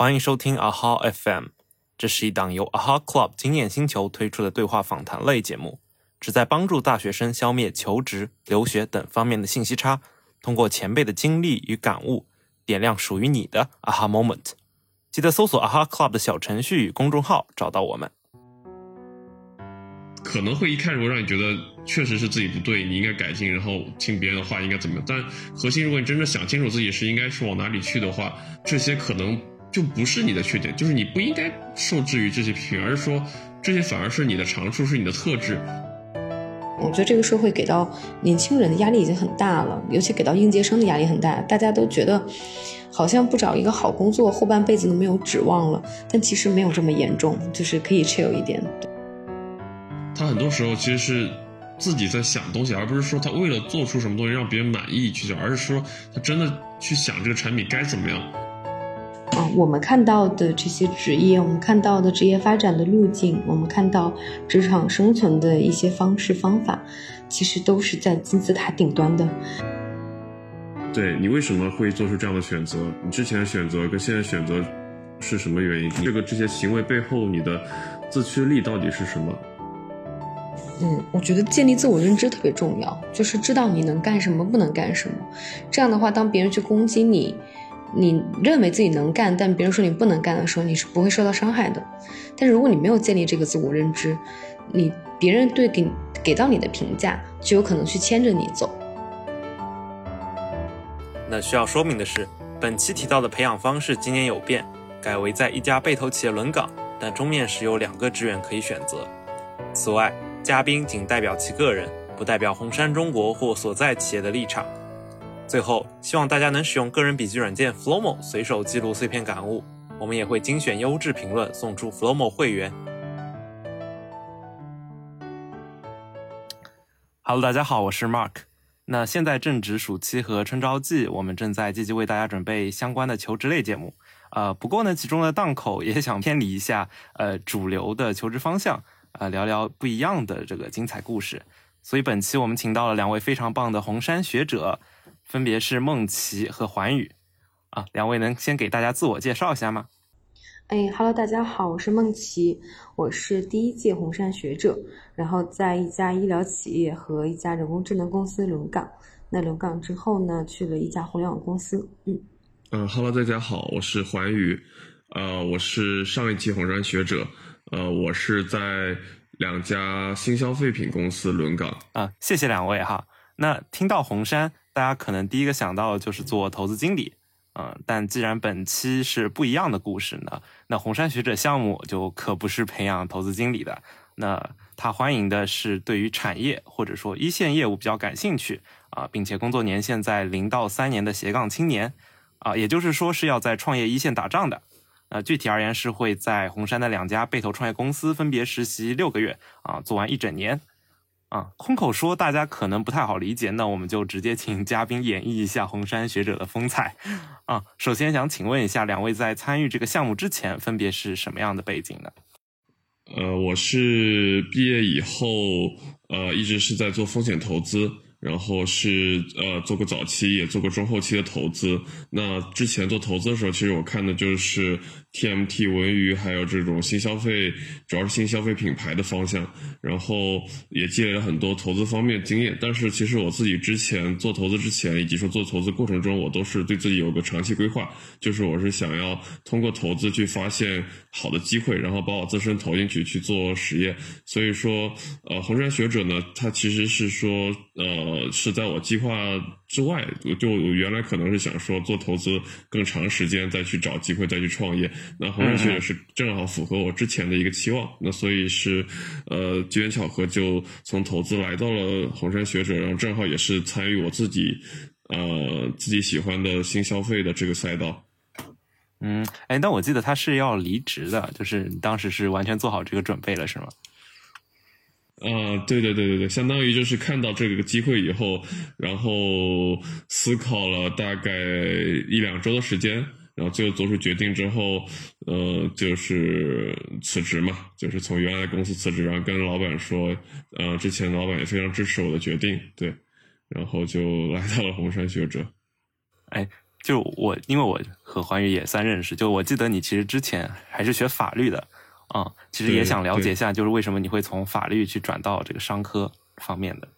欢迎收听 AHA FM，这是一档由 AHA Club 经验星球推出的对话访谈类节目，旨在帮助大学生消灭求职、留学等方面的信息差，通过前辈的经历与感悟，点亮属于你的 AHA Moment。记得搜索 AHA Club 的小程序与公众号，找到我们。可能会一开始会让你觉得确实是自己不对，你应该改进，然后听别人的话应该怎么样。但核心，如果你真正想清楚自己是应该是往哪里去的话，这些可能。就不是你的缺点，就是你不应该受制于这些批评，而是说这些反而是你的长处，是你的特质。我觉得这个社会给到年轻人的压力已经很大了，尤其给到应届生的压力很大。大家都觉得好像不找一个好工作，后半辈子都没有指望了。但其实没有这么严重，就是可以 chill 一点。他很多时候其实是自己在想东西，而不是说他为了做出什么东西让别人满意去想，而是说他真的去想这个产品该怎么样。啊，我们看到的这些职业，我们看到的职业发展的路径，我们看到职场生存的一些方式方法，其实都是在金字塔顶端的。对你为什么会做出这样的选择？你之前的选择跟现在选择是什么原因？这个这些行为背后，你的自驱力到底是什么？嗯，我觉得建立自我认知特别重要，就是知道你能干什么，不能干什么。这样的话，当别人去攻击你。你认为自己能干，但别人说你不能干的时候，你是不会受到伤害的。但是如果你没有建立这个自我认知，你别人对给给到你的评价，就有可能去牵着你走。那需要说明的是，本期提到的培养方式今年有变，改为在一家被投企业轮岗，但终面时有两个志愿可以选择。此外，嘉宾仅代表其个人，不代表红杉中国或所在企业的立场。最后，希望大家能使用个人笔记软件 Flomo 随手记录碎片感悟，我们也会精选优质评论送出 Flomo 会员。Hello，大家好，我是 Mark。那现在正值暑期和春招季，我们正在积极为大家准备相关的求职类节目。呃，不过呢，其中的档口也想偏离一下呃主流的求职方向，呃，聊聊不一样的这个精彩故事。所以本期我们请到了两位非常棒的红杉学者。分别是梦琪和环宇，啊，两位能先给大家自我介绍一下吗？哎哈喽，大家好，我是梦琪，我是第一届红杉学者，然后在一家医疗企业和一家人工智能公司轮岗，那轮岗之后呢，去了一家互联网公司，嗯，嗯哈喽，大家好，我是环宇，呃，我是上一期红杉学者，呃，我是在两家新消费品公司轮岗，啊，谢谢两位哈，那听到红杉。大家可能第一个想到的就是做投资经理，嗯，但既然本期是不一样的故事呢，那红杉学者项目就可不是培养投资经理的，那他欢迎的是对于产业或者说一线业务比较感兴趣啊，并且工作年限在零到三年的斜杠青年，啊，也就是说是要在创业一线打仗的，呃，具体而言是会在红杉的两家被投创业公司分别实习六个月，啊，做完一整年。啊，空口说大家可能不太好理解，那我们就直接请嘉宾演绎一下红杉学者的风采。啊，首先想请问一下，两位在参与这个项目之前，分别是什么样的背景呢？呃，我是毕业以后，呃，一直是在做风险投资。然后是呃做过早期，也做过中后期的投资。那之前做投资的时候，其实我看的就是 TMT 文娱，还有这种新消费，主要是新消费品牌的方向。然后也积累了很多投资方面经验。但是其实我自己之前做投资之前，以及说做投资过程中，我都是对自己有个长期规划，就是我是想要通过投资去发现好的机会，然后把我自身投进去去做实验。所以说，呃，红杉学者呢，他其实是说，呃。呃，是在我计划之外，就原来可能是想说做投资更长时间，再去找机会再去创业。那红杉学者是正好符合我之前的一个期望，那所以是呃机缘巧合，就从投资来到了红杉学者，然后正好也是参与我自己呃自己喜欢的新消费的这个赛道。嗯，哎，但我记得他是要离职的，就是当时是完全做好这个准备了，是吗？啊，对对对对对，相当于就是看到这个机会以后，然后思考了大概一两周的时间，然后最后做出决定之后，呃，就是辞职嘛，就是从原来公司辞职，然后跟老板说，呃，之前老板也非常支持我的决定，对，然后就来到了红杉学者。哎，就我因为我和环宇也算认识，就我记得你其实之前还是学法律的啊，其实也想了解一下，就是为什么你会从法律去转到这个商科方面的。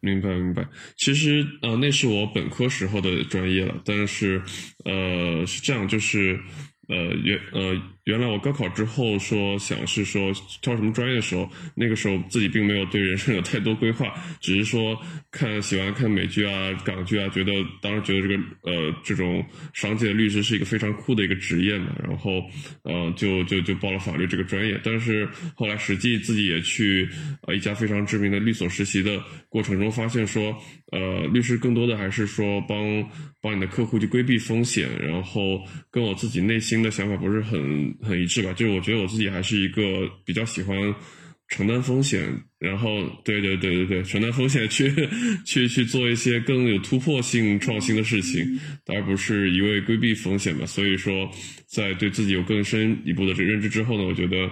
明白明白，其实呃那是我本科时候的专业了，但是呃是这样，就是呃原呃原来我高考之后说想是说挑什么专业的时候，那个时候自己并没有对人生有太多规划，只是说看喜欢看美剧啊港剧啊，觉得当时觉得这个呃这种商界的律师是一个非常酷的一个职业嘛，然后呃就就就报了法律这个专业，但是后来实际自己也去呃一家非常知名的律所实习的过程中，发现说呃律师更多的还是说帮帮你的客户去规避风险，然后跟我自己内心的想法不是很。很一致吧，就是我觉得我自己还是一个比较喜欢承担风险，然后对对对对对，承担风险 去去去做一些更有突破性创新的事情，而不是一味规避风险吧。所以说，在对自己有更深一步的这认知之后呢，我觉得，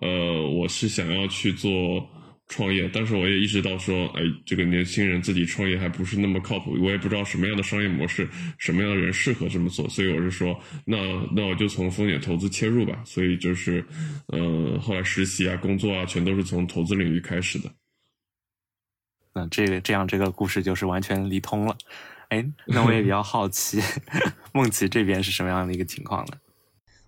呃，我是想要去做。创业，但是我也意识到说，哎，这个年轻人自己创业还不是那么靠谱，我也不知道什么样的商业模式，什么样的人适合这么做，所以我是说，那那我就从风险投资切入吧。所以就是，呃，后来实习啊、工作啊，全都是从投资领域开始的。那这个这样，这个故事就是完全理通了。哎，那我也比较好奇，梦琪这边是什么样的一个情况呢？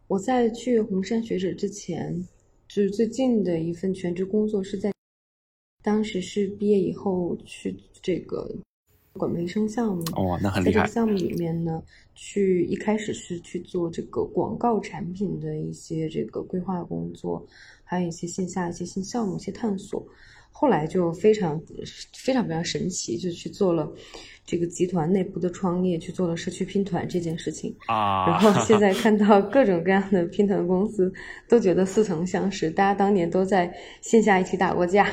我在去红杉学者之前，就是最近的一份全职工作是在。当时是毕业以后去这个管培生项目哦，那很厉害。在这个项目里面呢，去一开始是去做这个广告产品的一些这个规划工作，还有一些线下一些新项目一些探索。后来就非常非常非常神奇，就去做了。这个集团内部的创业去做了社区拼团这件事情啊，然后 现在看到各种各样的拼团公司，都觉得似曾相识，大家当年都在线下一起打过架，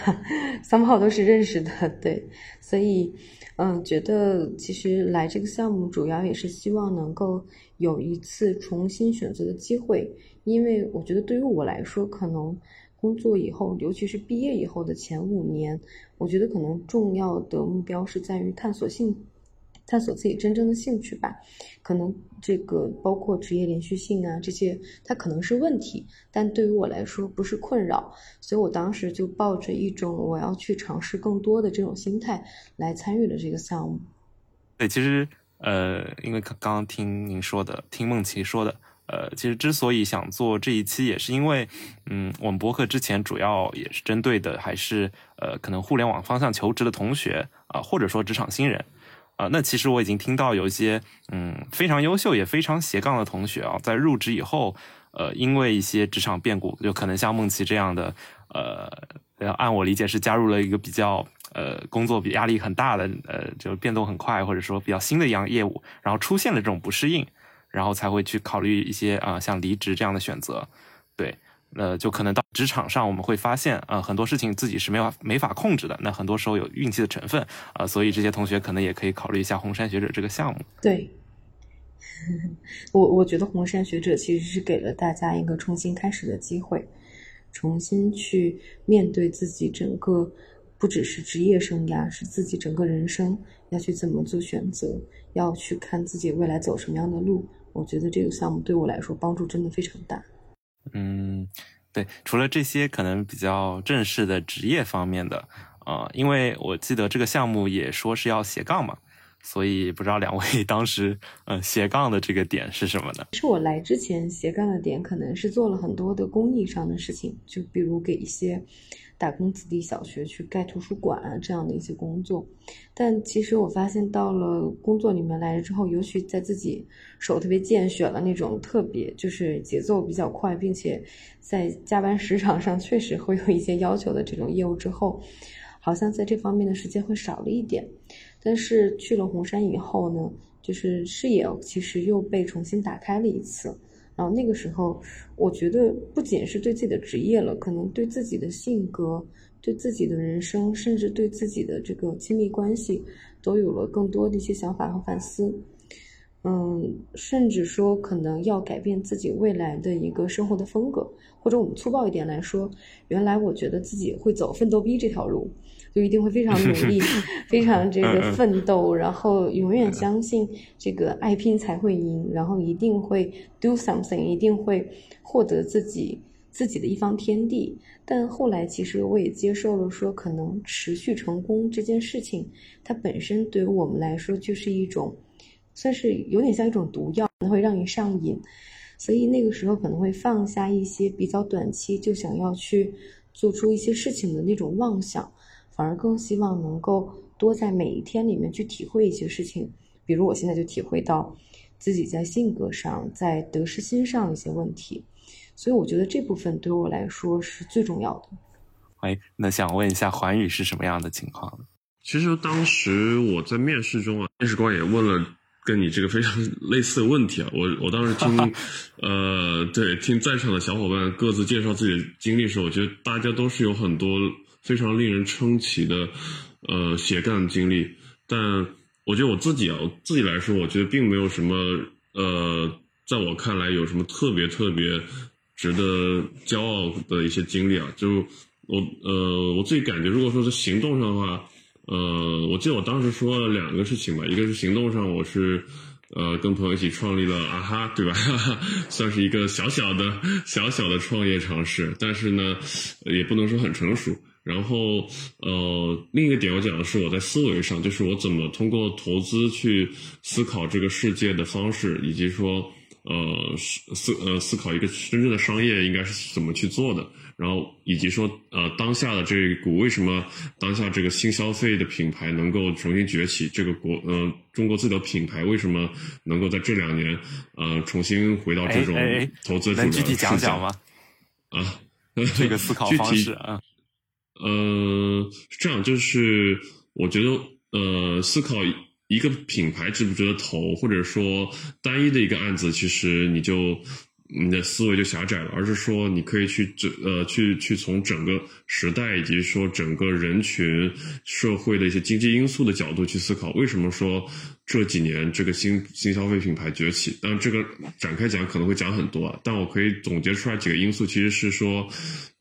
三炮都是认识的，对，所以嗯，觉得其实来这个项目主要也是希望能够有一次重新选择的机会，因为我觉得对于我来说，可能工作以后，尤其是毕业以后的前五年。我觉得可能重要的目标是在于探索兴，探索自己真正的兴趣吧。可能这个包括职业连续性啊这些，它可能是问题，但对于我来说不是困扰。所以我当时就抱着一种我要去尝试更多的这种心态来参与了这个项目。对，其实呃，因为刚刚听您说的，听梦琪说的。呃，其实之所以想做这一期，也是因为，嗯，我们博客之前主要也是针对的还是呃，可能互联网方向求职的同学啊，或者说职场新人啊。那其实我已经听到有一些嗯非常优秀也非常斜杠的同学啊，在入职以后，呃，因为一些职场变故，就可能像梦琪这样的，呃，按我理解是加入了一个比较呃工作比压力很大的，呃，就变动很快，或者说比较新的一样业务，然后出现了这种不适应。然后才会去考虑一些啊，像离职这样的选择，对，呃，就可能到职场上，我们会发现啊，很多事情自己是没法没法控制的，那很多时候有运气的成分啊，所以这些同学可能也可以考虑一下红杉学者这个项目。对，我我觉得红杉学者其实是给了大家一个重新开始的机会，重新去面对自己整个，不只是职业生涯，是自己整个人生要去怎么做选择，要去看自己未来走什么样的路。我觉得这个项目对我来说帮助真的非常大。嗯，对，除了这些可能比较正式的职业方面的呃，因为我记得这个项目也说是要斜杠嘛，所以不知道两位 当时呃斜杠的这个点是什么呢？是我来之前斜杠的点可能是做了很多的公益上的事情，就比如给一些。打工子弟小学去盖图书馆啊，这样的一些工作，但其实我发现到了工作里面来了之后，尤其在自己手特别贱，选了那种特别就是节奏比较快，并且在加班时长上确实会有一些要求的这种业务之后，好像在这方面的时间会少了一点。但是去了红山以后呢，就是视野其实又被重新打开了一次。然后那个时候，我觉得不仅是对自己的职业了，可能对自己的性格、对自己的人生，甚至对自己的这个亲密关系，都有了更多的一些想法和反思。嗯，甚至说可能要改变自己未来的一个生活的风格，或者我们粗暴一点来说，原来我觉得自己会走奋斗逼这条路，就一定会非常努力，非常这个奋斗，然后永远相信这个爱拼才会赢，然后一定会 do something，一定会获得自己自己的一方天地。但后来其实我也接受了，说可能持续成功这件事情，它本身对于我们来说就是一种。算是有点像一种毒药，可能会让你上瘾，所以那个时候可能会放下一些比较短期就想要去做出一些事情的那种妄想，反而更希望能够多在每一天里面去体会一些事情。比如我现在就体会到自己在性格上、在得失心上一些问题，所以我觉得这部分对我来说是最重要的。哎，那想问一下环宇是什么样的情况？其实当时我在面试中啊，面试官也问了。跟你这个非常 类似的问题啊，我我当时听，呃，对，听在场的小伙伴各自介绍自己的经历的时候，我觉得大家都是有很多非常令人称奇的，呃，斜杠经历。但我觉得我自己啊，我自己来说，我觉得并没有什么，呃，在我看来有什么特别特别值得骄傲的一些经历啊。就我，呃，我自己感觉，如果说是行动上的话。呃，我记得我当时说了两个事情吧，一个是行动上，我是呃跟朋友一起创立了啊哈，对吧？算是一个小小的、小小的创业尝试，但是呢，也不能说很成熟。然后呃，另一个点我讲的是我在思维上，就是我怎么通过投资去思考这个世界的方式，以及说呃思呃思考一个真正的商业应该是怎么去做的。然后以及说，呃，当下的这股为什么当下这个新消费的品牌能够重新崛起？这个国，呃，中国自己的品牌为什么能够在这两年，呃，重新回到这种投资主能具体讲讲吗？啊，这个思考方式啊，呃，是这样，就是我觉得，呃，思考一个品牌值不值得投，或者说单一的一个案子，其实你就。你的思维就狭窄了，而是说你可以去整呃去去从整个时代以及说整个人群社会的一些经济因素的角度去思考，为什么说这几年这个新新消费品牌崛起？当然这个展开讲可能会讲很多，但我可以总结出来几个因素，其实是说，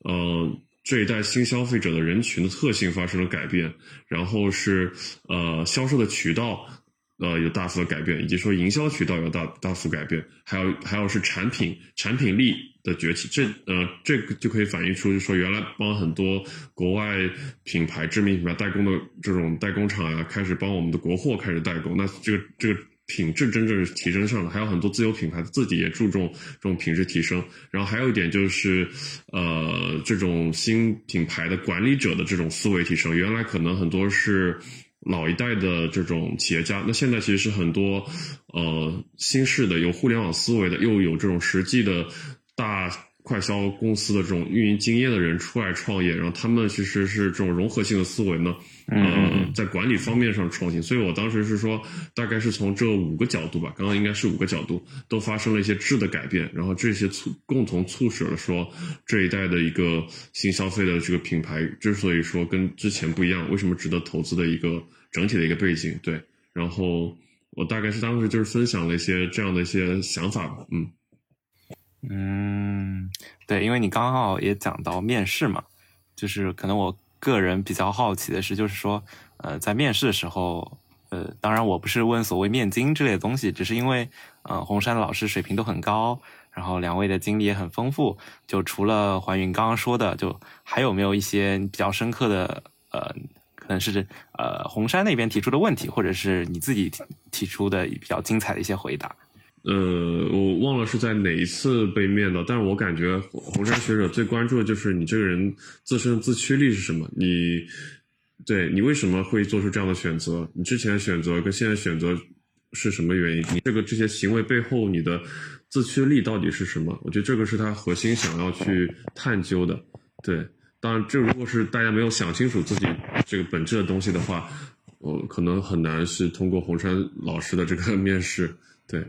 呃这一代新消费者的人群的特性发生了改变，然后是呃销售的渠道。呃，有大幅的改变，以及说营销渠道有大大幅改变，还有还有是产品产品力的崛起，这呃这个就可以反映出，就是说原来帮很多国外品牌知名品牌代工的这种代工厂呀，开始帮我们的国货开始代工，那这个这个品质真正提升上了，还有很多自有品牌自己也注重这种品质提升，然后还有一点就是，呃，这种新品牌的管理者的这种思维提升，原来可能很多是。老一代的这种企业家，那现在其实是很多，呃，新式的有互联网思维的，又有这种实际的大快销公司的这种运营经验的人出来创业，然后他们其实是这种融合性的思维呢，呃，在管理方面上创新。所以我当时是说，大概是从这五个角度吧，刚刚应该是五个角度都发生了一些质的改变，然后这些促共同促使了说这一代的一个新消费的这个品牌之所以说跟之前不一样，为什么值得投资的一个。整体的一个背景，对，然后我大概是当时就是分享了一些这样的一些想法吧，嗯，嗯，对，因为你刚好也讲到面试嘛，就是可能我个人比较好奇的是，就是说，呃，在面试的时候，呃，当然我不是问所谓面经之类的东西，只是因为，呃，红山老师水平都很高，然后两位的经历也很丰富，就除了怀云刚刚说的，就还有没有一些比较深刻的，呃。可能是呃红山那边提出的问题，或者是你自己提提出的比较精彩的一些回答。呃，我忘了是在哪一次被面的，但是我感觉红山学者最关注的就是你这个人自身自驱力是什么？你对你为什么会做出这样的选择？你之前选择跟现在选择是什么原因？你这个这些行为背后你的自驱力到底是什么？我觉得这个是他核心想要去探究的。对。当然，这如果是大家没有想清楚自己这个本质的东西的话，我可能很难是通过红山老师的这个 面试。对，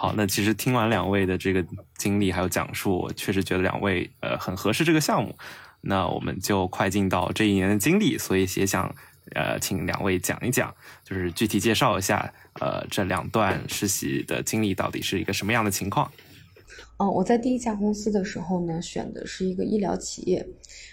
好，那其实听完两位的这个经历还有讲述，我确实觉得两位呃很合适这个项目。那我们就快进到这一年的经历，所以也想呃，请两位讲一讲，就是具体介绍一下，呃，这两段实习的经历到底是一个什么样的情况？哦，我在第一家公司的时候呢，选的是一个医疗企业，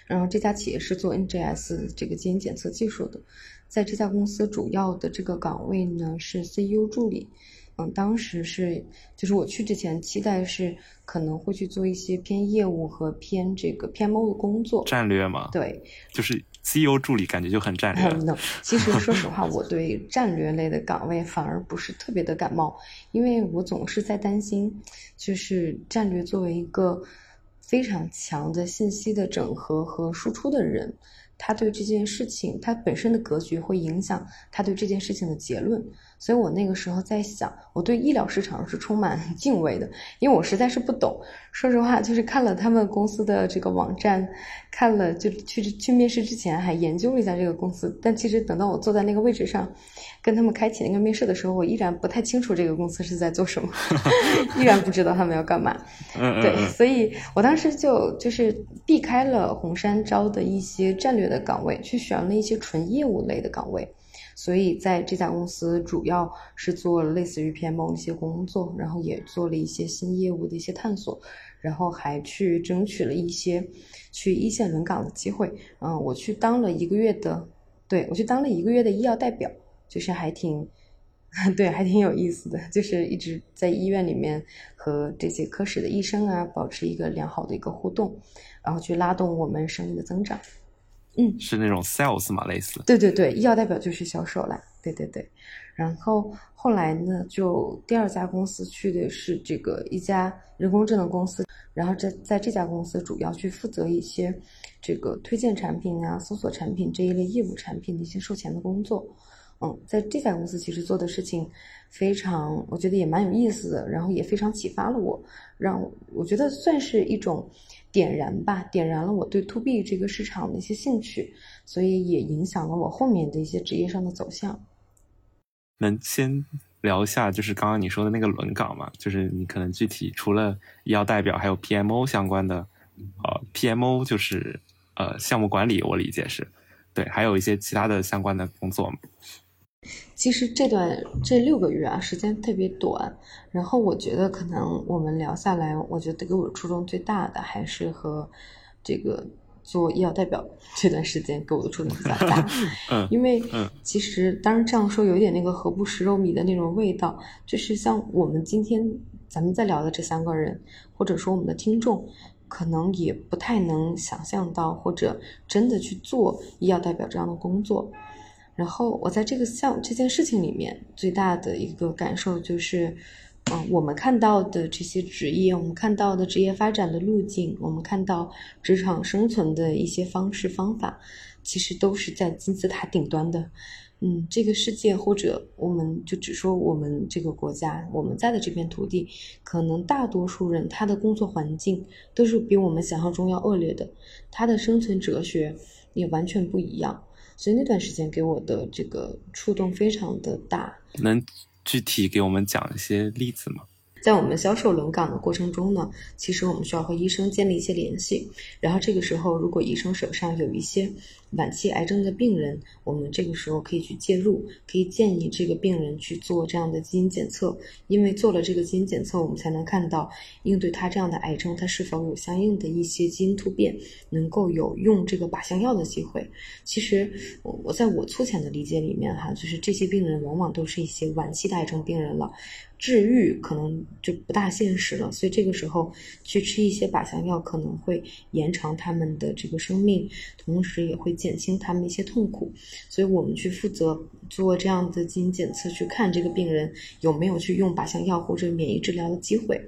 然后这家企业是做 NGS 这个基因检测技术的，在这家公司主要的这个岗位呢是 CEO 助理。嗯，当时是，就是我去之前期待是可能会去做一些偏业务和偏这个 PMO 的工作，战略嘛。对，就是 CEO 助理，感觉就很战略。no，其实说实话，我对战略类的岗位反而不是特别的感冒，因为我总是在担心，就是战略作为一个非常强的信息的整合和输出的人。他对这件事情，他本身的格局会影响他对这件事情的结论。所以我那个时候在想，我对医疗市场是充满 敬畏的，因为我实在是不懂。说实话，就是看了他们公司的这个网站，看了就去去面试之前还研究了一下这个公司。但其实等到我坐在那个位置上，跟他们开启那个面试的时候，我依然不太清楚这个公司是在做什么，依然不知道他们要干嘛。对，所以我当时就就是避开了红杉招的一些战略的岗位，去选了一些纯业务类的岗位。所以在这家公司，主要是做类似于 PMO 一些工作，然后也做了一些新业务的一些探索，然后还去争取了一些去一线轮岗的机会。嗯，我去当了一个月的，对我去当了一个月的医药代表，就是还挺，对，还挺有意思的，就是一直在医院里面和这些科室的医生啊保持一个良好的一个互动，然后去拉动我们生意的增长。嗯，是那种 sales 嘛，类似。对对对，医药代表就是销售啦。对对对，然后后来呢，就第二家公司去的是这个一家人工智能公司，然后在在这家公司主要去负责一些这个推荐产品啊、搜索产品这一类业务产品的一些售前的工作。嗯，在这家公司其实做的事情非常，我觉得也蛮有意思的，然后也非常启发了我，让我觉得算是一种。点燃吧，点燃了我对 to B 这个市场的一些兴趣，所以也影响了我后面的一些职业上的走向。能先聊一下，就是刚刚你说的那个轮岗嘛？就是你可能具体除了医药代表，还有 PMO 相关的，呃，PMO 就是呃项目管理，我理解是对，还有一些其他的相关的工作嘛。其实这段这六个月啊，时间特别短。然后我觉得可能我们聊下来，我觉得给我触动最大的还是和这个做医药代表 这段时间给我的触动比较大。嗯，因为其实当然这样说有点那个何不食肉糜的那种味道。就是像我们今天咱们在聊的这三个人，或者说我们的听众，可能也不太能想象到，或者真的去做医药代表这样的工作。然后我在这个项这件事情里面最大的一个感受就是，嗯，我们看到的这些职业，我们看到的职业发展的路径，我们看到职场生存的一些方式方法，其实都是在金字塔顶端的。嗯，这个世界或者我们就只说我们这个国家，我们在的这片土地，可能大多数人他的工作环境都是比我们想象中要恶劣的，他的生存哲学也完全不一样。所以那段时间给我的这个触动非常的大，能具体给我们讲一些例子吗？在我们销售轮岗的过程中呢，其实我们需要和医生建立一些联系。然后这个时候，如果医生手上有一些晚期癌症的病人，我们这个时候可以去介入，可以建议这个病人去做这样的基因检测。因为做了这个基因检测，我们才能看到应对他这样的癌症，他是否有相应的一些基因突变，能够有用这个靶向药的机会。其实我我在我粗浅的理解里面哈，就是这些病人往往都是一些晚期的癌症病人了。治愈可能就不大现实了，所以这个时候去吃一些靶向药可能会延长他们的这个生命，同时也会减轻他们一些痛苦。所以我们去负责做这样的基因检测，去看这个病人有没有去用靶向药或者免疫治疗的机会。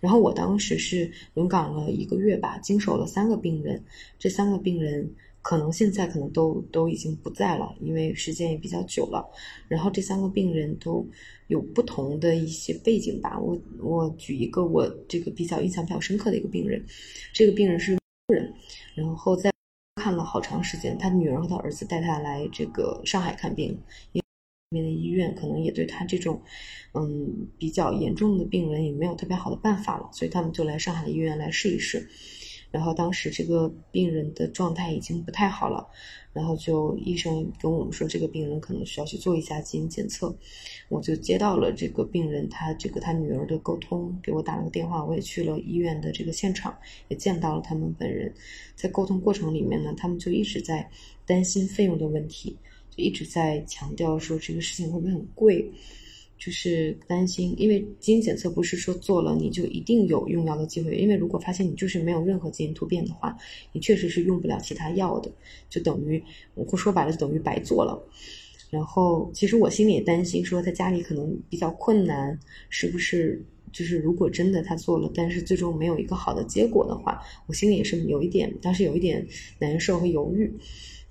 然后我当时是轮岗了一个月吧，经手了三个病人，这三个病人。可能现在可能都都已经不在了，因为时间也比较久了。然后这三个病人都有不同的一些背景吧。我我举一个我这个比较印象比较深刻的一个病人，这个病人是人，然后在看了好长时间，他女儿和他儿子带他来这个上海看病，因为那边的医院可能也对他这种嗯比较严重的病人也没有特别好的办法了，所以他们就来上海的医院来试一试。然后当时这个病人的状态已经不太好了，然后就医生跟我们说，这个病人可能需要去做一下基因检测。我就接到了这个病人他这个他女儿的沟通，给我打了个电话，我也去了医院的这个现场，也见到了他们本人。在沟通过程里面呢，他们就一直在担心费用的问题，就一直在强调说这个事情会不会很贵。就是担心，因为基因检测不是说做了你就一定有用药的机会，因为如果发现你就是没有任何基因突变的话，你确实是用不了其他药的，就等于我说白了就等于白做了。然后其实我心里也担心，说他家里可能比较困难，是不是？就是如果真的他做了，但是最终没有一个好的结果的话，我心里也是有一点，当时有一点难受和犹豫。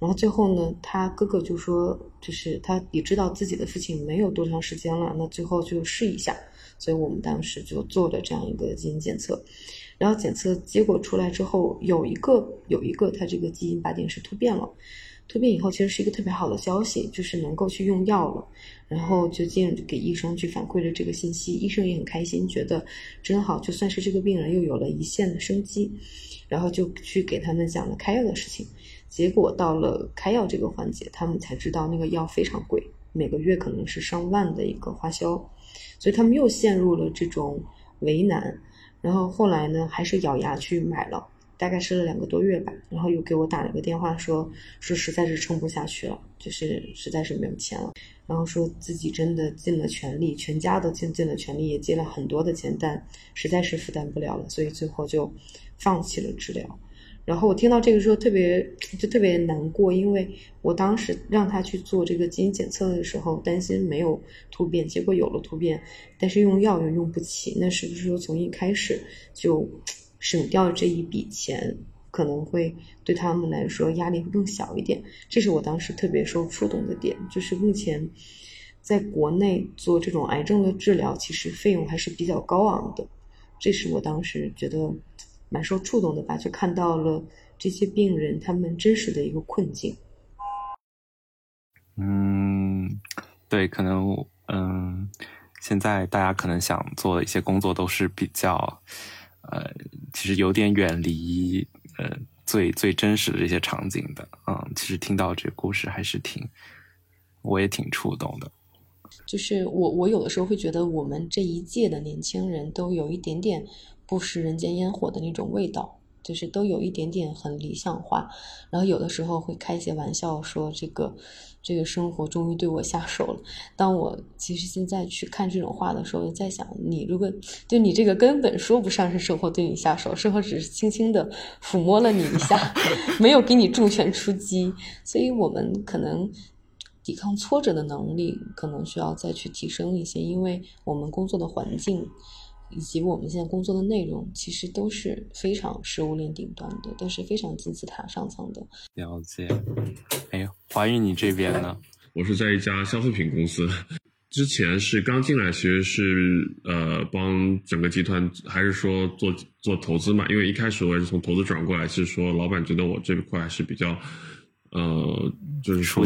然后最后呢，他哥哥就说，就是他也知道自己的父亲没有多长时间了，那最后就试一下。所以我们当时就做了这样一个基因检测，然后检测结果出来之后，有一个有一个他这个基因靶点是突变了，突变以后其实是一个特别好的消息，就是能够去用药了。然后就进给医生去反馈了这个信息，医生也很开心，觉得真好，就算是这个病人又有了一线的生机。然后就去给他们讲了开药的事情。结果到了开药这个环节，他们才知道那个药非常贵，每个月可能是上万的一个花销，所以他们又陷入了这种为难。然后后来呢，还是咬牙去买了，大概吃了两个多月吧。然后又给我打了个电话，说说实在是撑不下去了，就是实在是没有钱了。然后说自己真的尽了全力，全家都尽尽了全力，也借了很多的钱，但实在是负担不了了，所以最后就放弃了治疗。然后我听到这个时候特别就特别难过，因为我当时让他去做这个基因检测的时候，担心没有突变，结果有了突变，但是用药又用不起，那是不是说从一开始就省掉这一笔钱，可能会对他们来说压力会更小一点？这是我当时特别受触动的点，就是目前在国内做这种癌症的治疗，其实费用还是比较高昂的，这是我当时觉得。蛮受触动的吧，就看到了这些病人他们真实的一个困境。嗯，对，可能嗯，现在大家可能想做的一些工作都是比较，呃，其实有点远离呃最最真实的这些场景的。嗯，其实听到这个故事还是挺，我也挺触动的。就是我我有的时候会觉得我们这一届的年轻人都有一点点。不食人间烟火的那种味道，就是都有一点点很理想化，然后有的时候会开一些玩笑说这个这个生活终于对我下手了。当我其实现在去看这种话的时候，在想你如果就你这个根本说不上是生活对你下手，生活只是轻轻的抚摸了你一下，没有给你重拳出击。所以我们可能抵抗挫折的能力可能需要再去提升一些，因为我们工作的环境。以及我们现在工作的内容，其实都是非常食物链顶端的，都是非常金字塔上层的。了解。哎，华宇，你这边呢？我是在一家消费品公司，之前是刚进来，其实是呃帮整个集团，还是说做做投资嘛？因为一开始我也是从投资转过来，是说老板觉得我这块还是比较。呃，就是说，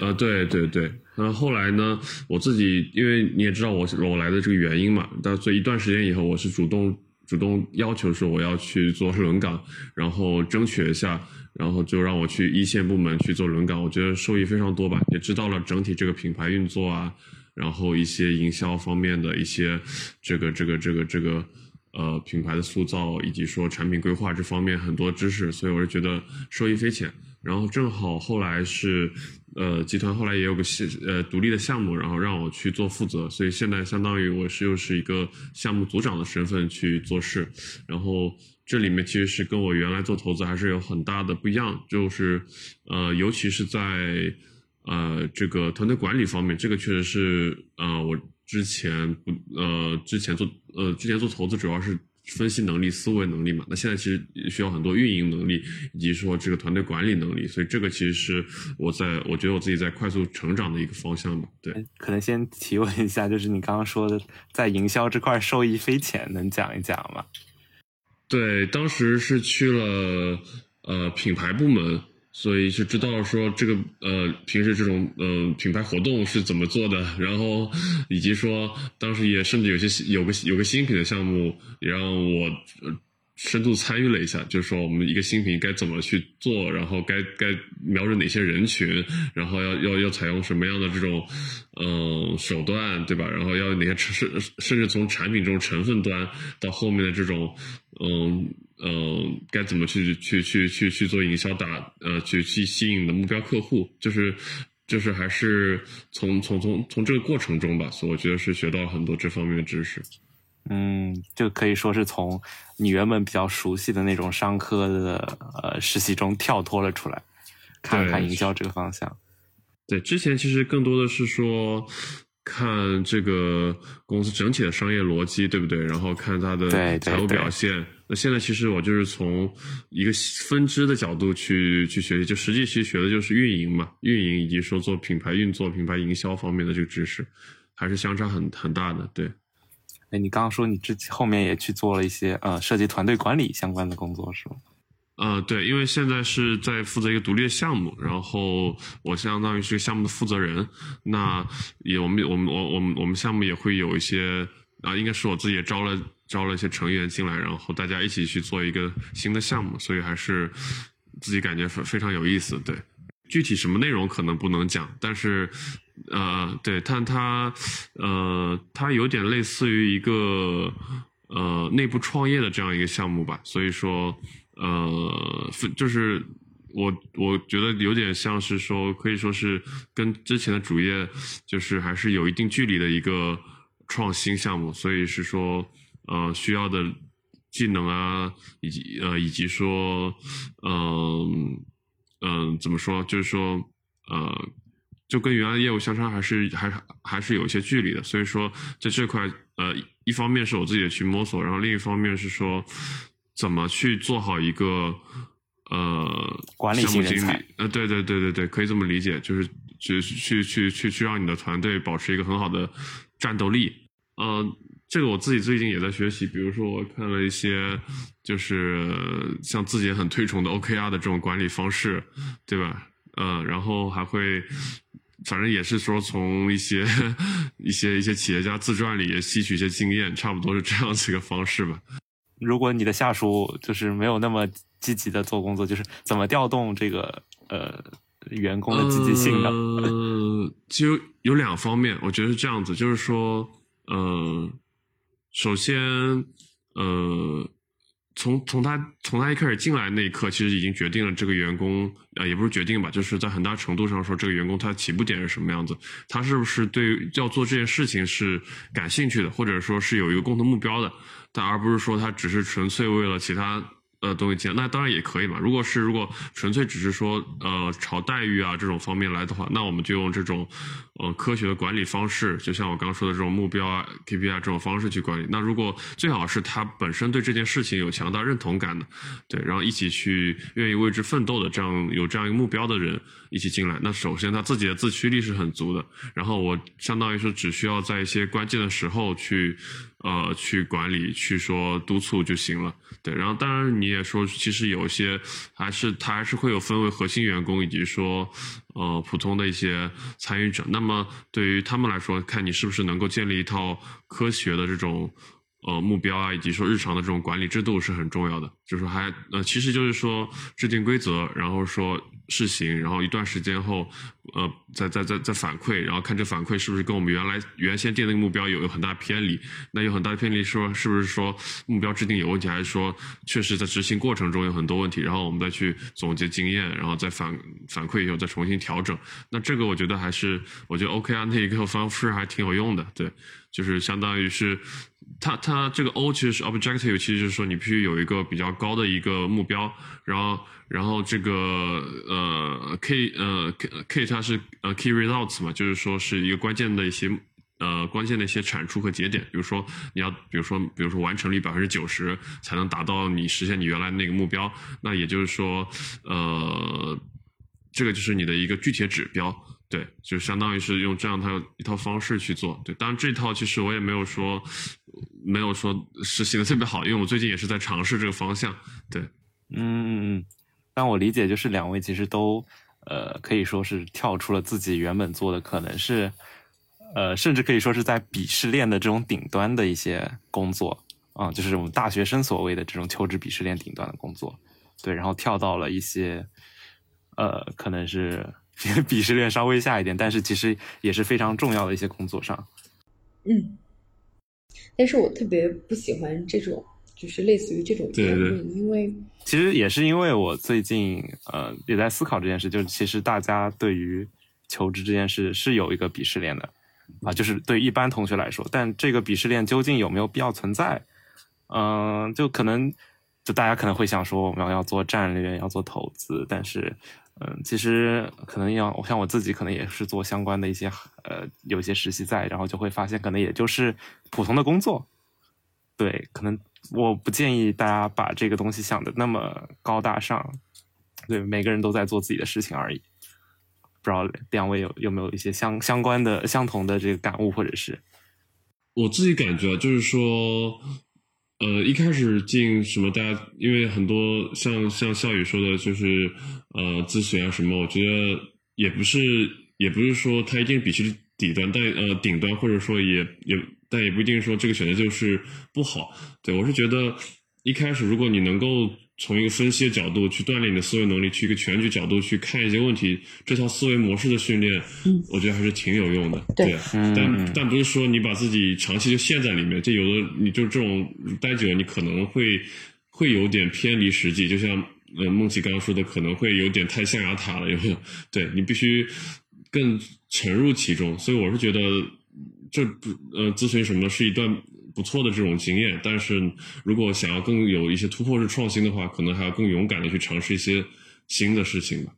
呃，对对对，那后来呢，我自己因为你也知道我我来的这个原因嘛，但所以一段时间以后，我是主动主动要求说我要去做轮岗，然后争取一下，然后就让我去一线部门去做轮岗，我觉得受益非常多吧，也知道了整体这个品牌运作啊，然后一些营销方面的一些这个这个这个这个呃品牌的塑造以及说产品规划这方面很多知识，所以我是觉得受益匪浅。然后正好后来是，呃，集团后来也有个系呃独立的项目，然后让我去做负责，所以现在相当于我是又是一个项目组长的身份去做事。然后这里面其实是跟我原来做投资还是有很大的不一样，就是呃，尤其是在呃这个团队管理方面，这个确实是呃我之前不呃之前做呃之前做投资主要是。分析能力、思维能力嘛，那现在其实需要很多运营能力，以及说这个团队管理能力，所以这个其实是我在我觉得我自己在快速成长的一个方向吧。对，可能先提问一下，就是你刚刚说的在营销这块受益匪浅，能讲一讲吗？对，当时是去了呃品牌部门。所以就知道说这个呃平时这种呃品牌活动是怎么做的，然后以及说当时也甚至有些有个有个新品的项目也让我深度参与了一下，就是说我们一个新品该怎么去做，然后该该瞄准哪些人群，然后要要要采用什么样的。这种嗯手段，对吧？然后要哪些甚甚至从产品这种成分端到后面的。这种嗯嗯该怎么去去去去去做营销打呃去去吸引的。目标客户，就是就是还是从从从从这个过程中吧，所以我觉得是学到了很多这方面的。知识。嗯，就可以说是从你原本比较熟悉的那种商科的呃实习中跳脱了出来，看看营销这个方向。对，之前其实更多的是说看这个公司整体的商业逻辑，对不对？然后看它的财务表现。那现在其实我就是从一个分支的角度去去学习，就实际其实学的就是运营嘛，运营以及说做品牌运作、品牌营销方面的这个知识，还是相差很很大的，对。哎，你刚刚说你之后面也去做了一些呃涉及团队管理相关的工作是吗？呃，对，因为现在是在负责一个独立的项目，然后我相当于是项目的负责人。那也我们我们我我们我们项目也会有一些啊，应该是我自己也招了招了一些成员进来，然后大家一起去做一个新的项目，所以还是自己感觉非非常有意思。对，具体什么内容可能不能讲，但是。呃，对，但它，呃，它有点类似于一个呃内部创业的这样一个项目吧，所以说，呃，就是我我觉得有点像是说，可以说是跟之前的主业就是还是有一定距离的一个创新项目，所以是说，呃，需要的技能啊，以及呃，以及说，嗯嗯，怎么说，就是说，呃。就跟原来的业务相差还是还还是有一些距离的，所以说在这块呃，一方面是我自己去摸索，然后另一方面是说怎么去做好一个呃管理型人才，呃，对对对对对，可以这么理解，就是去去去去去让你的团队保持一个很好的战斗力。呃，这个我自己最近也在学习，比如说我看了一些就是像自己很推崇的 OKR 的这种管理方式，对吧？嗯，然后还会。反正也是说从一些一些一些企业家自传里也吸取一些经验，差不多是这样子一个方式吧。如果你的下属就是没有那么积极的做工作，就是怎么调动这个呃员工的积极性呢？呃，就有两方面，我觉得是这样子，就是说，呃，首先，呃。从从他从他一开始进来那一刻，其实已经决定了这个员工，呃，也不是决定吧，就是在很大程度上说，这个员工他起步点是什么样子，他是不是对要做这件事情是感兴趣的，或者说是有一个共同目标的，但而不是说他只是纯粹为了其他。呃，东西进那当然也可以嘛。如果是如果纯粹只是说呃朝待遇啊这种方面来的话，那我们就用这种呃科学的管理方式，就像我刚说的这种目标啊 KPI 这种方式去管理。那如果最好是他本身对这件事情有强大认同感的，对，然后一起去愿意为之奋斗的这样有这样一个目标的人一起进来，那首先他自己的自驱力是很足的。然后我相当于说只需要在一些关键的时候去。呃，去管理、去说督促就行了。对，然后当然你也说，其实有些还是他还是会有分为核心员工以及说呃普通的一些参与者。那么对于他们来说，看你是不是能够建立一套科学的这种呃目标啊，以及说日常的这种管理制度是很重要的。就是还呃，其实就是说制定规则，然后说。试行，然后一段时间后，呃，再再再再反馈，然后看这反馈是不是跟我们原来原先定的目标有有很大偏离。那有很大偏离，说是不是说目标制定有问题，还是说确实在执行过程中有很多问题？然后我们再去总结经验，然后再反反馈以后再重新调整。那这个我觉得还是我觉得 OK 啊，那一个方式还挺有用的。对，就是相当于是它它这个 O 其实是 objective，其实就是说你必须有一个比较高的一个目标，然后。然后这个呃 K 呃 K K 它是呃 Key Results 嘛，就是说是一个关键的一些呃关键的一些产出和节点，比如说你要比如说比如说完成率百分之九十才能达到你实现你原来那个目标，那也就是说呃这个就是你的一个具体指标，对，就相当于是用这样套一套方式去做，对，当然这套其实我也没有说没有说实行的特别好，因为我最近也是在尝试这个方向，对，嗯嗯嗯。但我理解就是两位其实都，呃，可以说是跳出了自己原本做的，可能是，呃，甚至可以说是在鄙视链的这种顶端的一些工作，啊，就是我们大学生所谓的这种求职鄙视链顶端的工作，对，然后跳到了一些，呃，可能是 鄙视链稍微下一点，但是其实也是非常重要的一些工作上。嗯，但是我特别不喜欢这种，就是类似于这种言论，因为其实也是因为我最近呃也在思考这件事，就是其实大家对于求职这件事是有一个鄙视链的。啊，就是对一般同学来说，但这个鄙视链究竟有没有必要存在？嗯，就可能，就大家可能会想说，我们要做战略，要做投资，但是，嗯，其实可能要，像我自己可能也是做相关的一些，呃，有一些实习在，然后就会发现，可能也就是普通的工作。对，可能我不建议大家把这个东西想的那么高大上。对，每个人都在做自己的事情而已。不知道两位有有没有一些相相关的、相同的这个感悟，或者是我自己感觉就是说，呃，一开始进什么，大家因为很多像像笑宇说的，就是呃咨询啊什么，我觉得也不是也不是说他一定必须底端，但呃顶端，或者说也也但也不一定说这个选择就是不好。对我是觉得一开始如果你能够。从一个分析的角度去锻炼你的思维能力，去一个全局角度去看一些问题，这套思维模式的训练，嗯，我觉得还是挺有用的。对，但但不是说你把自己长期就陷在里面，就有的你就这种待久了，你可能会会有点偏离实际。就像呃梦琪刚刚说的，可能会有点太象牙塔了，有没有？对你必须更沉入其中。所以我是觉得，这不呃咨询什么是一段。不错的这种经验，但是如果想要更有一些突破式创新的话，可能还要更勇敢的去尝试一些新的事情吧。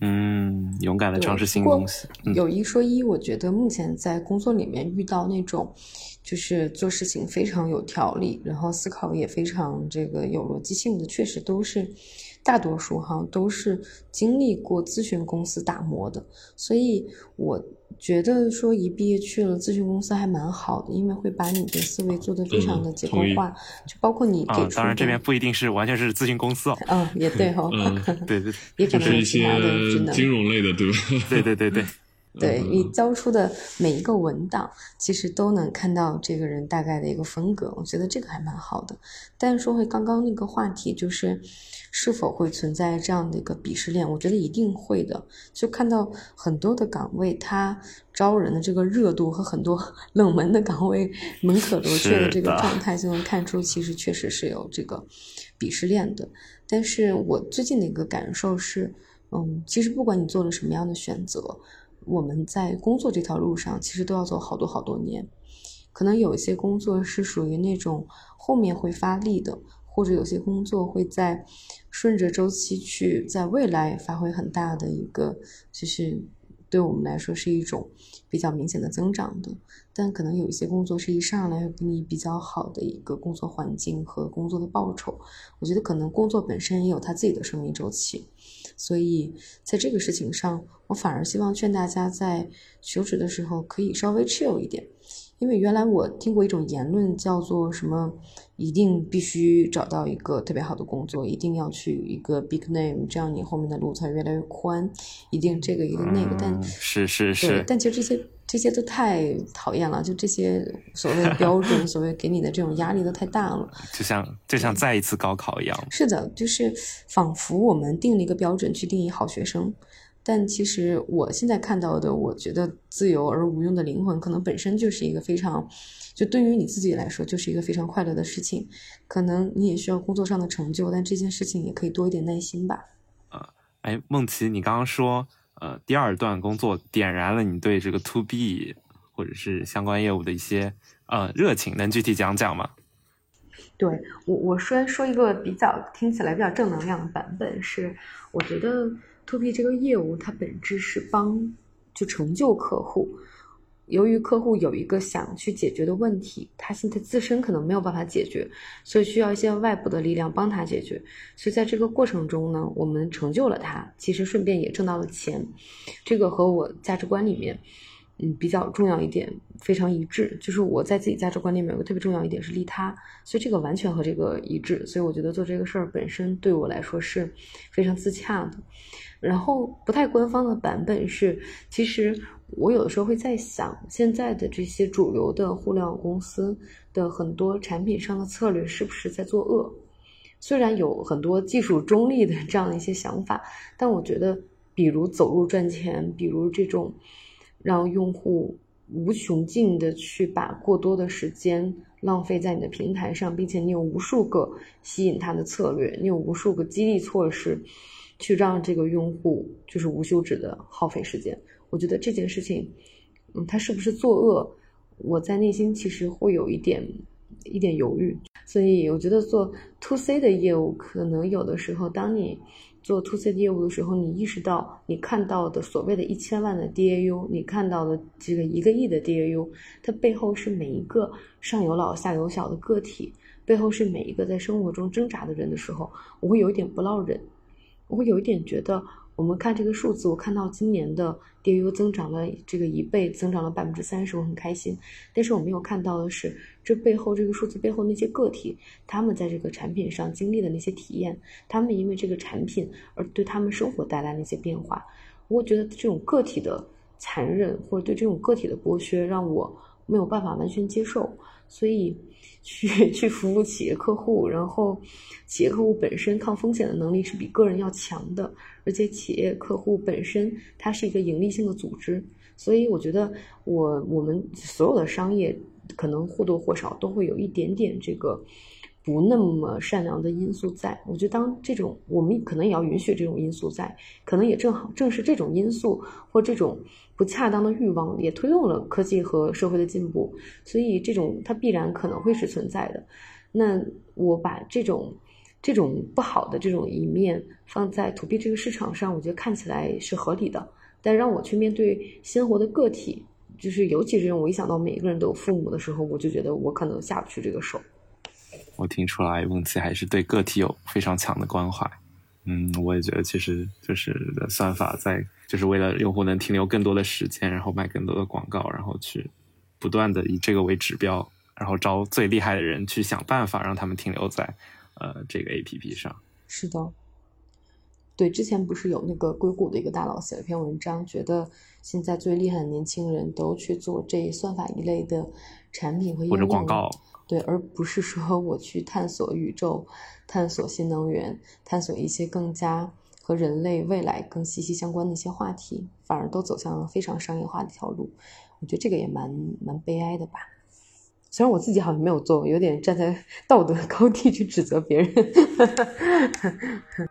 嗯，勇敢的尝试新东西。有一说一，我觉得目前在工作里面遇到那种，就是做事情非常有条理，然后思考也非常这个有逻辑性的，确实都是。大多数哈都是经历过咨询公司打磨的，所以我觉得说一毕业去了咨询公司还蛮好的，因为会把你的思维做得非常的结构化，就包括你给出。当然这边不一定是完全是咨询公司哦。嗯，也对哈。对对。也可能是一些金融类的，对吧？对对对对。对你交出的每一个文档，其实都能看到这个人大概的一个风格，我觉得这个还蛮好的。但是说回刚刚那个话题，就是是否会存在这样的一个鄙视链？我觉得一定会的。就看到很多的岗位，它招人的这个热度和很多 冷门的岗位门可罗雀的这个状 态，就能看出其实确实是有这个鄙视链的。但是我最近的一个感受是，嗯，其实不管你做了什么样的选择。我们在工作这条路上，其实都要走好多好多年。可能有一些工作是属于那种后面会发力的，或者有些工作会在顺着周期去，在未来发挥很大的一个，就是对我们来说是一种比较明显的增长的。但可能有一些工作是一上来给你比较好的一个工作环境和工作的报酬。我觉得可能工作本身也有它自己的生命周期。所以，在这个事情上，我反而希望劝大家在求职的时候可以稍微 chill 一点，因为原来我听过一种言论，叫做什么，一定必须找到一个特别好的工作，一定要去一个 big name，这样你后面的路才越来越宽，一定这个一定那个，但是是是，但其实这些。这些都太讨厌了，就这些所谓的标准，所谓给你的这种压力都太大了。就像就像再一次高考一样。是的，就是仿佛我们定了一个标准去定义好学生，但其实我现在看到的，我觉得自由而无用的灵魂，可能本身就是一个非常，就对于你自己来说，就是一个非常快乐的事情。可能你也需要工作上的成就，但这件事情也可以多一点耐心吧。啊，哎，梦琪，你刚刚说。呃，第二段工作点燃了你对这个 to B 或者是相关业务的一些呃热情，能具体讲讲吗？对我，我说说一个比较听起来比较正能量的版本是，我觉得 to B 这个业务它本质是帮就成就客户。由于客户有一个想去解决的问题，他现在自身可能没有办法解决，所以需要一些外部的力量帮他解决。所以在这个过程中呢，我们成就了他，其实顺便也挣到了钱。这个和我价值观里面，嗯，比较重要一点，非常一致。就是我在自己价值观里面有个特别重要一点是利他，所以这个完全和这个一致。所以我觉得做这个事儿本身对我来说是非常自洽的。然后不太官方的版本是，其实。我有的时候会在想，现在的这些主流的互联网公司的很多产品上的策略是不是在作恶？虽然有很多技术中立的这样的一些想法，但我觉得，比如走路赚钱，比如这种让用户无穷尽的去把过多的时间浪费在你的平台上，并且你有无数个吸引他的策略，你有无数个激励措施，去让这个用户就是无休止的耗费时间。我觉得这件事情，嗯，他是不是作恶？我在内心其实会有一点一点犹豫。所以我觉得做 to C 的业务，可能有的时候，当你做 to C 的业务的时候，你意识到你看到的所谓的一千万的 DAU，你看到的这个一个亿的 DAU，它背后是每一个上有老下有小的个体，背后是每一个在生活中挣扎的人的时候，我会有一点不落忍，我会有一点觉得。我们看这个数字，我看到今年的 DAU 增长了这个一倍，增长了百分之三十，我很开心。但是我没有看到的是，这背后这个数字背后那些个体，他们在这个产品上经历的那些体验，他们因为这个产品而对他们生活带来那些变化，我觉得这种个体的残忍或者对这种个体的剥削，让我没有办法完全接受。所以，去去服务企业客户，然后企业客户本身抗风险的能力是比个人要强的，而且企业客户本身它是一个盈利性的组织，所以我觉得我我们所有的商业可能或多或少都会有一点点这个。不那么善良的因素在，我觉得当这种我们可能也要允许这种因素在，可能也正好正是这种因素或这种不恰当的欲望也推动了科技和社会的进步，所以这种它必然可能会是存在的。那我把这种这种不好的这种一面放在 to B 这个市场上，我觉得看起来是合理的，但让我去面对鲜活的个体，就是尤其是我一想到每一个人都有父母的时候，我就觉得我可能下不去这个手。我听出来，梦琪还是对个体有非常强的关怀。嗯，我也觉得，其实就是算法在，就是为了用户能停留更多的时间，然后卖更多的广告，然后去不断的以这个为指标，然后招最厉害的人去想办法让他们停留在呃这个 A P P 上。是的，对，之前不是有那个硅谷的一个大佬写了一篇文章，觉得现在最厉害的年轻人都去做这算法一类的产品和或者广告。对，而不是说 我去探索宇宙、探索新能源、探索一些更加和人类未来更息息相关的一些话题，反而都走向了非常商业化的一条路。我觉得这个也蛮蛮悲哀的吧。虽然我自己好像没有做，有点站在道德高地去指责别人。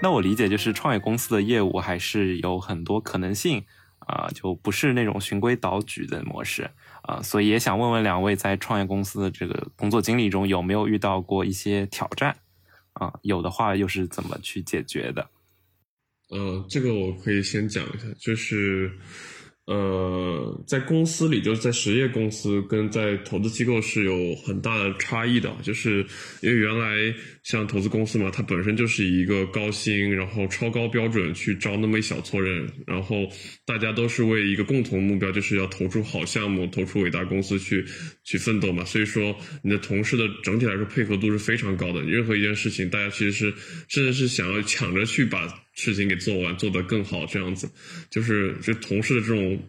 那我理解就是创业公司的业务还是有很多可能性。啊，就不是那种循规蹈矩的模式啊，所以也想问问两位，在创业公司的这个工作经历中，有没有遇到过一些挑战啊？有的话，又是怎么去解决的？呃，这个我可以先讲一下，就是。呃，在公司里，就是在实业公司跟在投资机构是有很大的差异的，就是因为原来像投资公司嘛，它本身就是一个高薪，然后超高标准去招那么一小撮人，然后大家都是为一个共同目标，就是要投出好项目，投出伟大公司去去奋斗嘛。所以说，你的同事的整体来说配合度是非常高的，任何一件事情，大家其实是甚至是想要抢着去把。事情给做完，做得更好，这样子，就是这同事的这种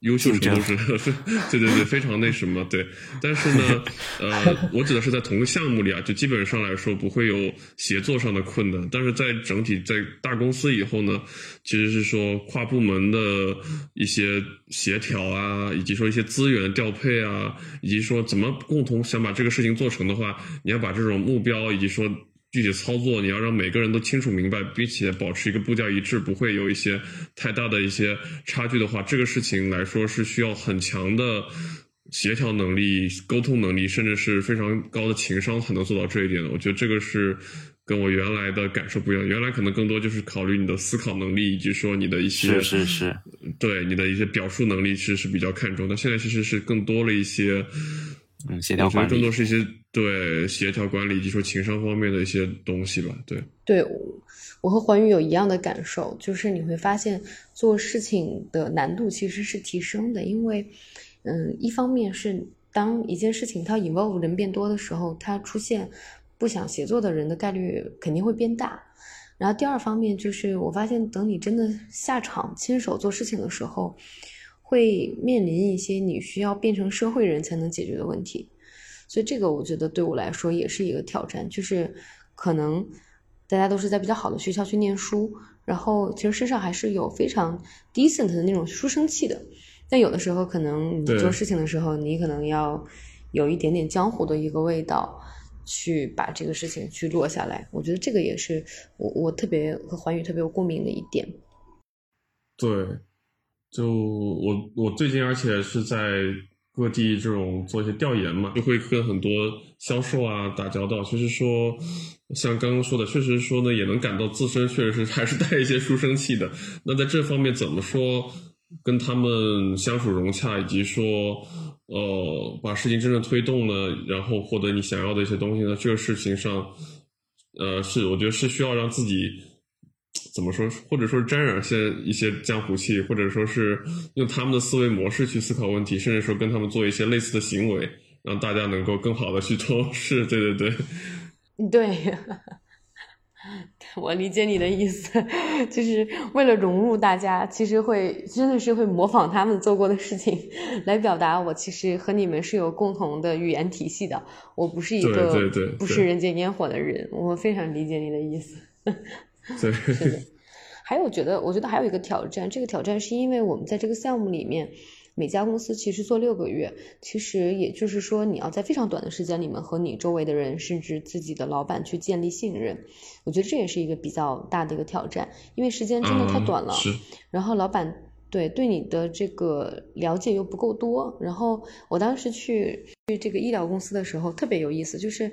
优秀程度是，对 对对，非常那什么，对。但是呢，呃，我指的是在同个项目里啊，就基本上来说不会有协作上的困难。但是在整体在大公司以后呢，其实是说跨部门的一些协调啊，以及说一些资源调配啊，以及说怎么共同想把这个事情做成的话，你要把这种目标以及说。具体操作，你要让每个人都清楚明白，并且保持一个步调一致，不会有一些太大的一些差距的话，这个事情来说是需要很强的协调能力、沟通能力，甚至是非常高的情商才能做到这一点的。我觉得这个是跟我原来的感受不一样。原来可能更多就是考虑你的思考能力，以及说你的一些是是是，对你的一些表述能力，其实是比较看重。但现在其实是更多了一些。嗯，协调管理更多是一些对协调管理，以及说情商方面的一些东西吧。对，对我和环宇有一样的感受，就是你会发现做事情的难度其实是提升的，因为，嗯，一方面是当一件事情它 involve 人变多的时候，它出现不想协作的人的概率肯定会变大。然后第二方面就是，我发现等你真的下场亲手做事情的时候，会面临一些你需要变成社会人才能解决的问题。所以这个我觉得对我来说也是一个挑战，就是可能大家都是在比较好的学校去念书，然后其实身上还是有非常 decent 的那种书生气的。但有的时候可能你做事情的时候，你可能要有一点点江湖的一个味道。去把这个事情去落下来，我觉得这个也是我我特别和环宇特别有共鸣的一点。对，就我我最近而且是在各地这种做一些调研嘛，就会跟很多销售啊打交道。其实说像刚刚说的，确实说呢，也能感到自身确实是还是带一些书生气的。那在这方面怎么说？跟他们相处融洽，以及说，呃，把事情真正推动了，然后获得你想要的一些东西呢？这个事情上，呃，是我觉得是需要让自己怎么说，或者说沾染些一些江湖气，或者说是用他们的思维模式去思考问题，甚至说跟他们做一些类似的行为，让大家能够更好的去做事。对对对，对。我理解你的意思，就是为了融入大家，其实会真的是会模仿他们做过的事情，来表达我其实和你们是有共同的语言体系的。我不是一个不食人间烟火的人，我非常理解你的意思。对，是的。还有，觉得我觉得还有一个挑战，这个挑战是因为我们在这个项目里面。每家公司其实做六个月，其实也就是说，你要在非常短的时间里面和你周围的人，甚至自己的老板去建立信任。我觉得这也是一个比较大的一个挑战，因为时间真的太短了。然后老板对对你的这个了解又不够多。然后我当时去去这个医疗公司的时候特别有意思，就是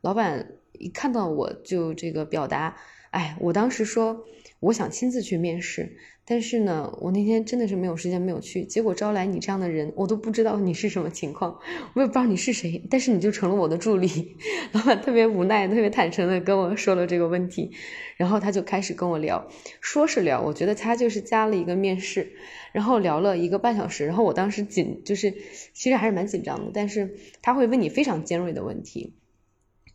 老板一看到我就这个表达，哎，我当时说我想亲自去面试。但是呢，我那天真的是没有时间，没有去。结果招来你这样的人，我都不知道你是什么情况，我也不知道你是谁。但是你就成了我的助理，老板特别无奈、特别坦诚的跟我说了这个问题，然后他就开始跟我聊，说是聊，我觉得他就是加了一个面试，然后聊了一个半小时。然后我当时紧，就是其实还是蛮紧张的，但是他会问你非常尖锐的问题。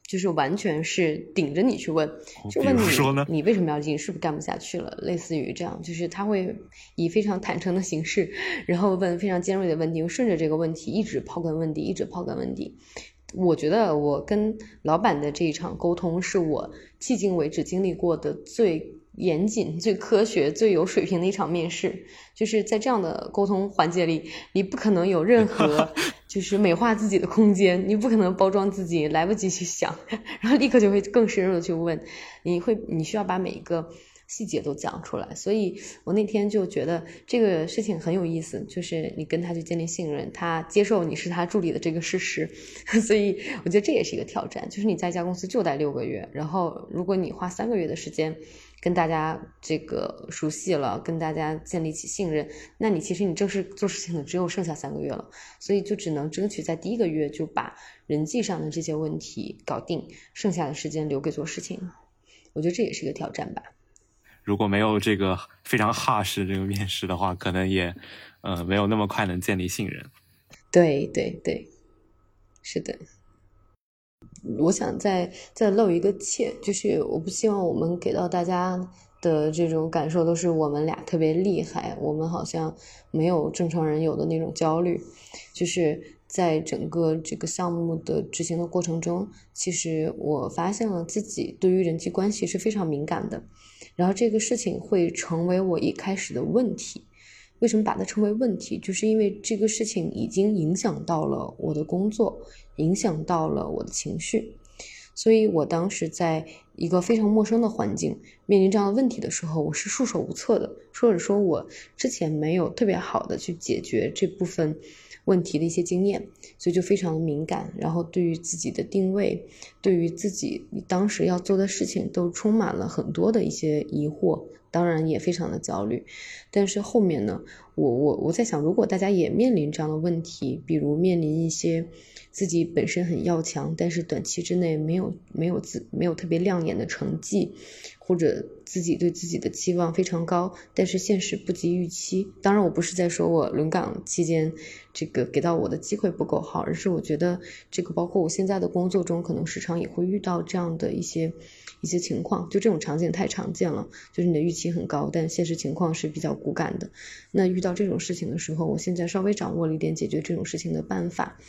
就是完全是顶着你去问，就问你你为什么要进，是不是干不下去了？类似于这样，就是他会以非常坦诚的形式，然后问非常尖锐的问题，顺着这个问题一直刨根问底，一直刨根问底。我觉得我跟老板的这一场沟通，是我迄今为止经历过的最。严谨、最科学、最有水平的一场面试，就是在这样的沟通环节里，你不可能有任何 就是美化自己的空间，你不可能包装自己，来不及去想，然后立刻就会更深入的去问，你会你需要把每一个细节都讲出来。所以我那天就觉得这个事情很有意思，就是你跟他去建立信任，他接受你是他助理的这个事实，所以我觉得这也是一个挑战，就是你在一家公司就待六个月，然后如果你花三个月的时间。跟大家这个熟悉了，跟大家建立起信任，那你其实你正式做事情的只有剩下三个月了，所以就只能争取在第一个月就把人际上的这些问题搞定，剩下的时间留给做事情。我觉得这也是一个挑战吧。如果没有这个非常 harsh 这个面试的话，可能也呃没有那么快能建立信任。对对对，是的。我想再再露一个怯，就是我不希望我们给到大家的这种感受都是我们俩特别厉害，我们好像没有正常人有的那种焦虑。就是在整个这个项目的执行的过程中，其实我发现了自己对于人际关系是非常敏感的，然后这个事情会成为我一开始的问题。为什么把它称为问题？就是因为这个事情已经影响到了我的工作。影响到了我的情绪，所以我当时在一个非常陌生的环境面临这样的问题的时候，我是束手无策的，或者说我之前没有特别好的去解决这部分问题的一些经验，所以就非常的敏感，然后对于自己的定位，对于自己当时要做的事情，都充满了很多的一些疑惑。当然也非常的焦虑，但是后面呢，我我我在想，如果大家也面临这样的问题，比如面临一些自己本身很要强，但是短期之内没有没有自没有特别亮眼的成绩，或者自己对自己的期望非常高，但是现实不及预期。当然，我不是在说我轮岗期间这个给到我的机会不够好，而是我觉得这个包括我现在的工作中，可能时常也会遇到这样的一些一些情况。就这种场景太常见了，就是你的预期很高，但现实情况是比较骨感的。那遇到这种事情的时候，我现在稍微掌握了一点解决这种事情的办法。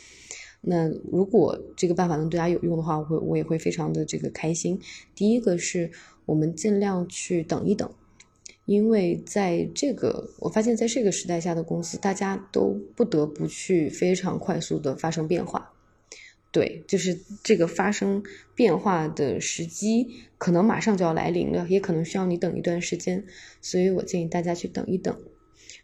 那如果这个办法能对大家有用的话，我会我也会非常的这个开心。第一个是我们尽量去等一等，因为在这个我发现在这个时代下的公司，大家都不得不去非常快速的发生变化。对，就是这个发生变化的时机可能马上就要来临了，也可能需要你等一段时间，所以我建议大家去等一等。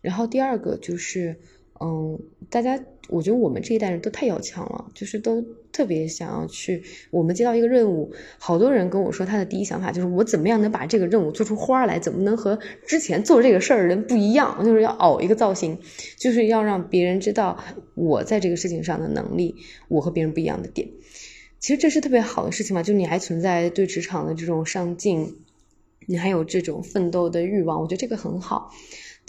然后第二个就是。嗯，大家，我觉得我们这一代人都太要强了，就是都特别想要去。我们接到一个任务，好多人跟我说，他的第一想法就是我怎么样能把这个任务做出花来，怎么能和之前做这个事儿人不一样，就是要凹一个造型，就是要让别人知道我在这个事情上的能力，我和别人不一样的点。其实这是特别好的事情嘛，就你还存在对职场的这种上进，你还有这种奋斗的欲望，我觉得这个很好。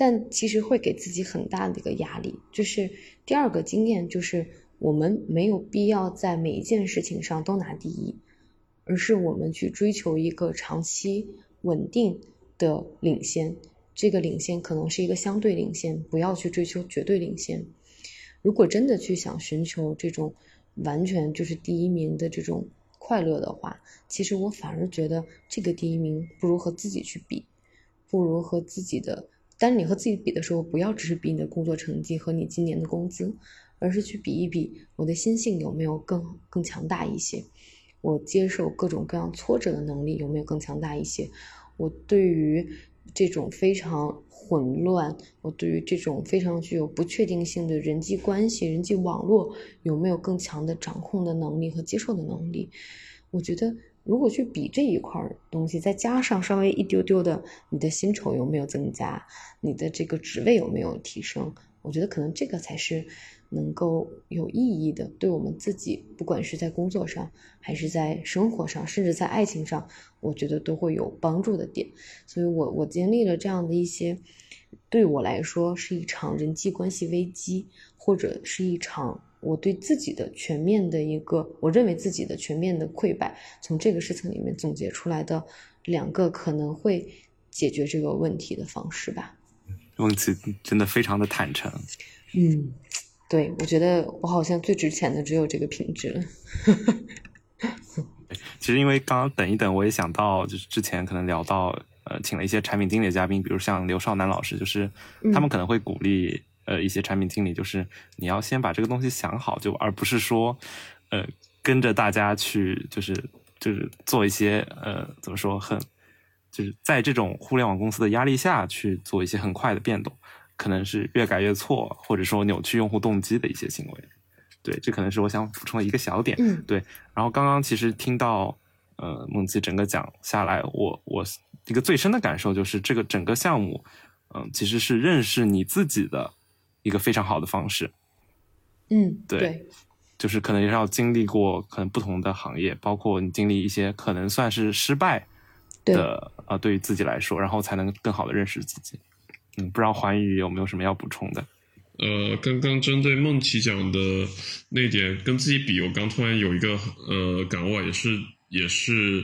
但其实会给自己很大的一个压力，就是第二个经验，就是我们没有必要在每一件事情上都拿第一，而是我们去追求一个长期稳定的领先。这个领先可能是一个相对领先，不要去追求绝对领先。如果真的去想寻求这种完全就是第一名的这种快乐的话，其实我反而觉得这个第一名不如和自己去比，不如和自己的。但是你和自己比的时候，不要只是比你的工作成绩和你今年的工资，而是去比一比我的心性有没有更更强大一些，我接受各种各样挫折的能力有没有更强大一些，我对于这种非常混乱，我对于这种非常具有不确定性的人际关系、人际网络有没有更强的掌控的能力和接受的能力，我觉得。如果去比这一块东西，再加上稍微一丢丢的，你的薪酬有没有增加，你的这个职位有没有提升，我觉得可能这个才是能够有意义的，对我们自己，不管是在工作上，还是在生活上，甚至在爱情上，我觉得都会有帮助的点。所以我我经历了这样的一些，对我来说是一场人际关系危机，或者是一场。我对自己的全面的一个，我认为自己的全面的溃败，从这个事情里面总结出来的两个可能会解决这个问题的方式吧。问题真的非常的坦诚。嗯，对，我觉得我好像最值钱的只有这个品质了。其实因为刚刚等一等，我也想到，就是之前可能聊到，呃，请了一些产品经理的嘉宾，比如像刘少南老师，就是他们可能会鼓励。呃，一些产品经理就是你要先把这个东西想好，就而不是说，呃，跟着大家去，就是就是做一些呃，怎么说很，就是在这种互联网公司的压力下去做一些很快的变动，可能是越改越错，或者说扭曲用户动机的一些行为。对，这可能是我想补充的一个小点。嗯，对。然后刚刚其实听到呃梦琪整个讲下来，我我一个最深的感受就是这个整个项目，嗯，其实是认识你自己的。一个非常好的方式，嗯，对，就是可能要经历过可能不同的行业，包括你经历一些可能算是失败的啊，对于自己来说，然后才能更好的认识自己。嗯，不知道环宇有没有什么要补充的？呃，刚刚针对梦琪讲的那点跟自己比，我刚突然有一个呃感悟，也是也是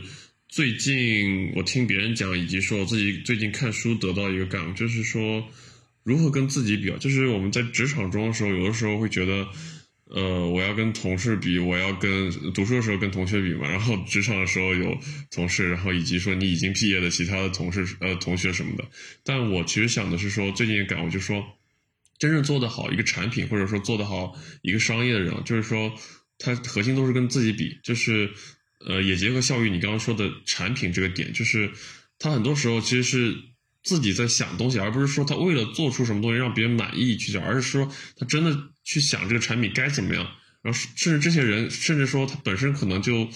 最近我听别人讲，以及说我自己最近看书得到一个感悟，就是说。如何跟自己比啊？就是我们在职场中的时候，有的时候会觉得，呃，我要跟同事比，我要跟读书的时候跟同学比嘛。然后职场的时候有同事，然后以及说你已经毕业的其他的同事、呃同学什么的。但我其实想的是说，最近也感悟，就是说真正做得好一个产品，或者说做得好一个商业的人，就是说他核心都是跟自己比，就是呃，也结合效育你刚刚说的产品这个点，就是他很多时候其实是。自己在想东西，而不是说他为了做出什么东西让别人满意去讲，而是说他真的去想这个产品该怎么样。然后甚至这些人，甚至说他本身可能就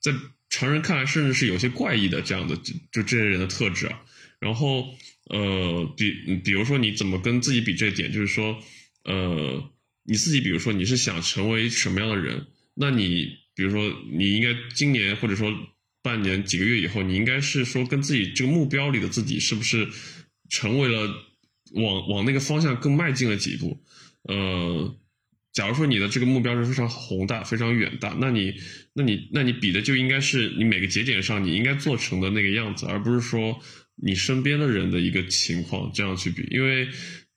在常人看来，甚至是有些怪异的这样的，就就这些人的特质啊。然后呃，比比如说你怎么跟自己比这点，就是说呃，你自己比如说你是想成为什么样的人，那你比如说你应该今年或者说。半年、几个月以后，你应该是说跟自己这个目标里的自己是不是成为了往往那个方向更迈进了几步？呃，假如说你的这个目标是非常宏大、非常远大，那你那你那你比的就应该是你每个节点上你应该做成的那个样子，而不是说你身边的人的一个情况这样去比，因为。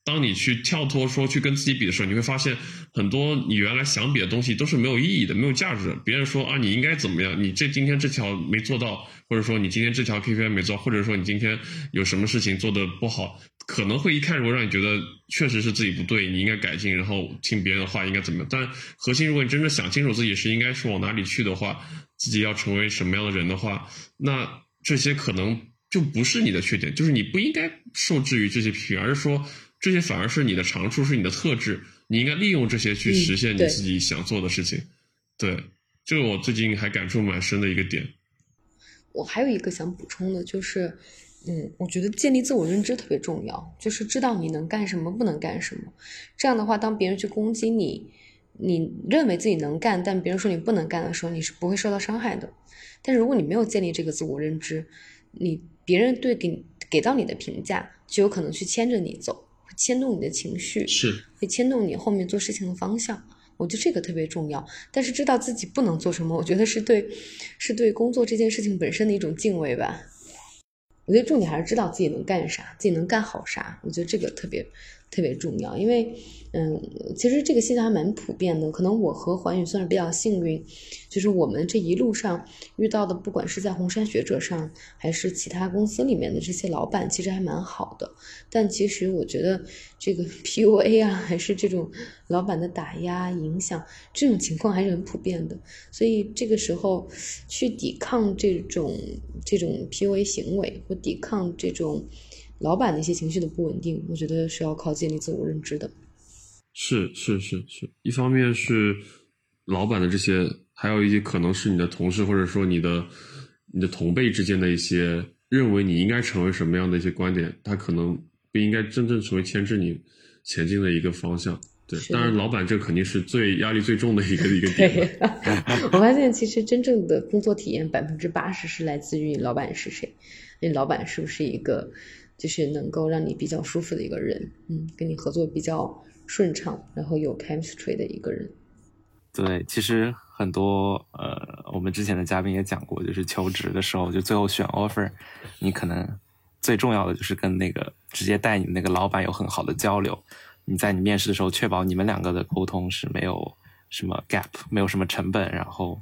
当你去跳脱说去跟自己比的时候，你会发现很多你原来想比的东西都是没有意义的、没有价值的。别人说啊，你应该怎么样？你这今天这条没做到，或者说你今天这条 KPI 没做，或者说你今天有什么事情做的不好，可能会一开始会让你觉得确实是自己不对，你应该改进，然后听别人的话应该怎么样？但核心，如果你真正想清楚自己是应该是往哪里去的话，自己要成为什么样的人的话，那这些可能就不是你的缺点，就是你不应该受制于这些批评，而是说。这些反而是你的长处，是你的特质，你应该利用这些去实现你自己想做的事情。对，这个我最近还感触蛮深的一个点。我还有一个想补充的，就是，嗯，我觉得建立自我认知特别重要，就是知道你能干什么，不能干什么。这样的话，当别人去攻击你，你认为自己能干，但别人说你不能干的时候，你是不会受到伤害的。但是如果你没有建立这个自我认知，你别人对给给到你的评价，就有可能去牵着你走。牵动你的情绪，是会牵动你后面做事情的方向。我觉得这个特别重要。但是知道自己不能做什么，我觉得是对，是对工作这件事情本身的一种敬畏吧。我觉得重点还是知道自己能干啥，自己能干好啥。我觉得这个特别特别重要，因为。嗯，其实这个现象还蛮普遍的。可能我和环宇算是比较幸运，就是我们这一路上遇到的，不管是在红杉学者上，还是其他公司里面的这些老板，其实还蛮好的。但其实我觉得这个 PUA 啊，还是这种老板的打压影响，这种情况还是很普遍的。所以这个时候去抵抗这种这种 PUA 行为，或抵抗这种老板的一些情绪的不稳定，我觉得是要靠建立自我认知的。是是是是，一方面是老板的这些，还有一些可能是你的同事或者说你的你的同辈之间的一些认为你应该成为什么样的一些观点，他可能不应该真正成为牵制你前进的一个方向。对，当然老板这肯定是最压力最重的一个一个 点。我发现其实真正的工作体验百分之八十是来自于老板是谁，那老板是不是一个就是能够让你比较舒服的一个人，嗯，跟你合作比较。顺畅，然后有 chemistry 的一个人。对，其实很多呃，我们之前的嘉宾也讲过，就是求职的时候，就最后选 offer，你可能最重要的就是跟那个直接带你那个老板有很好的交流。你在你面试的时候，确保你们两个的沟通是没有什么 gap，没有什么成本，然后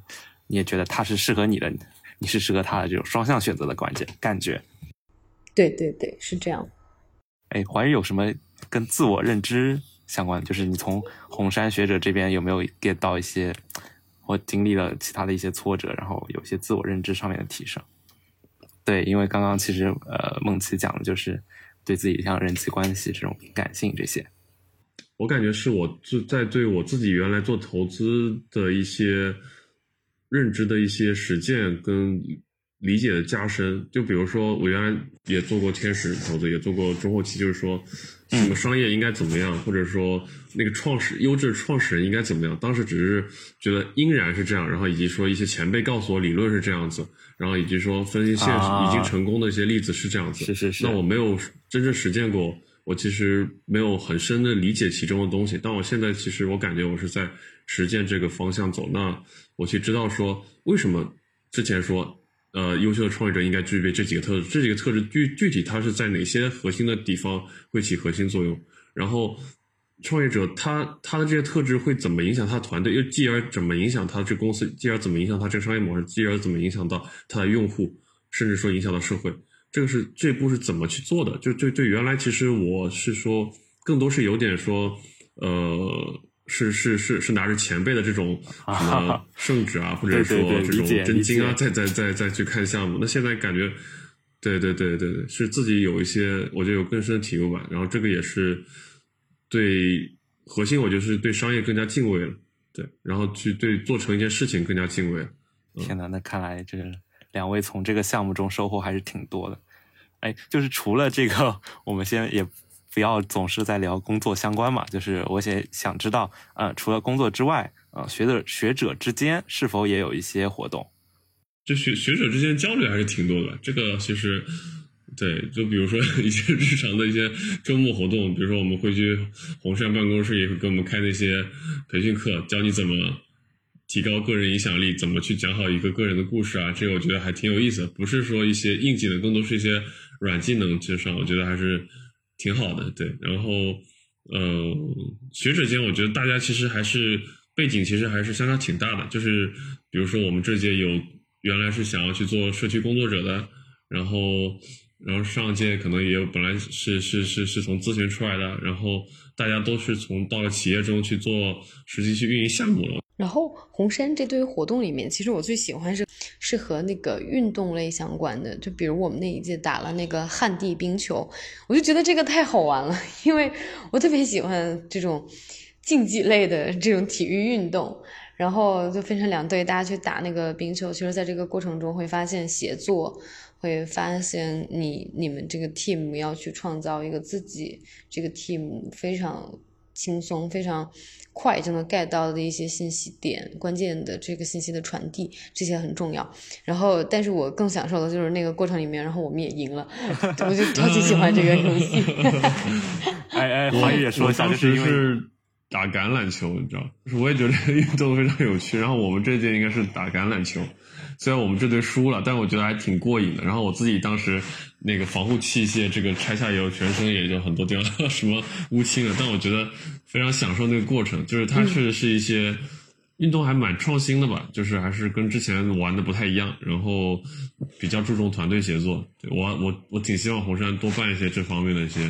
你也觉得他是适合你的，你是适合他的这种双向选择的关键感觉。对对对，是这样。哎，怀疑有什么跟自我认知？相关就是你从红杉学者这边有没有 get 到一些，或经历了其他的一些挫折，然后有些自我认知上面的提升？对，因为刚刚其实呃梦琪讲的就是对自己像人际关系这种敏感性这些，我感觉是我自在对我自己原来做投资的一些认知的一些实践跟理解的加深。就比如说我原来也做过天使投资，也做过中后期，就是说。什么商业应该怎么样，或者说那个创始优质创始人应该怎么样？当时只是觉得应然是这样，然后以及说一些前辈告诉我理论是这样子，然后以及说分析现实已经成功的一些例子是这样子。是是是。那我没有真正实践过，我其实没有很深的理解其中的东西。但我现在其实我感觉我是在实践这个方向走。那我去知道说为什么之前说。呃，优秀的创业者应该具备这几个特质，这几个特质具具体它是在哪些核心的地方会起核心作用？然后，创业者他他的这些特质会怎么影响他的团队？又继而怎么影响他这公司？继而怎么影响他这个商业模式？继而怎么影响到他的用户？甚至说影响到社会？这个是这步是怎么去做的？就对对，原来其实我是说，更多是有点说，呃。是是是是拿着前辈的这种什么圣旨啊，或者说这种真经啊，再再再再去看项目。那现在感觉，对对对对对，是自己有一些，我觉得有更深的体悟吧。然后这个也是对核心，我觉得是对商业更加敬畏了。对，然后去对做成一件事情更加敬畏。天呐，那看来这两位从这个项目中收获还是挺多的。哎，就是除了这个，我们先也。不要总是在聊工作相关嘛，就是我也想知道，呃，除了工作之外，呃，学者学者之间是否也有一些活动？就学学者之间交流还是挺多的。这个其实，对，就比如说一些日常的一些周末活动，比如说我们会去红杉办公室，也会给我们开那些培训课，教你怎么提高个人影响力，怎么去讲好一个个人的故事啊。这个我觉得还挺有意思，不是说一些硬技能，更多是一些软技能之上，我觉得还是挺好的。对，然后，呃，学者间，我觉得大家其实还是背景其实还是相差挺大的，就是比如说我们这届有。原来是想要去做社区工作者的，然后，然后上届可能也有本来是是是是从咨询出来的，然后大家都是从到了企业中去做实际去运营项目了。然后红山这堆活动里面，其实我最喜欢是是和那个运动类相关的，就比如我们那一届打了那个旱地冰球，我就觉得这个太好玩了，因为我特别喜欢这种竞技类的这种体育运动。然后就分成两队，大家去打那个冰球。其实，在这个过程中会发现协作，会发现你你们这个 team 要去创造一个自己这个 team 非常轻松、非常快就能 get 到的一些信息点，关键的这个信息的传递，这些很重要。然后，但是我更享受的就是那个过程里面，然后我们也赢了，我就超级喜欢这个游戏。哎哎，华宇也说一下，就是因为。打橄榄球，你知道，就是我也觉得 运动非常有趣。然后我们这届应该是打橄榄球，虽然我们这队输了，但我觉得还挺过瘾的。然后我自己当时那个防护器械这个拆下以后，全身也就很多地方 什么乌青了。但我觉得非常享受那个过程，就是它确实是一些运动还蛮创新的吧，就是还是跟之前玩的不太一样。然后比较注重团队协作，我我我挺希望红山多办一些这方面的一些。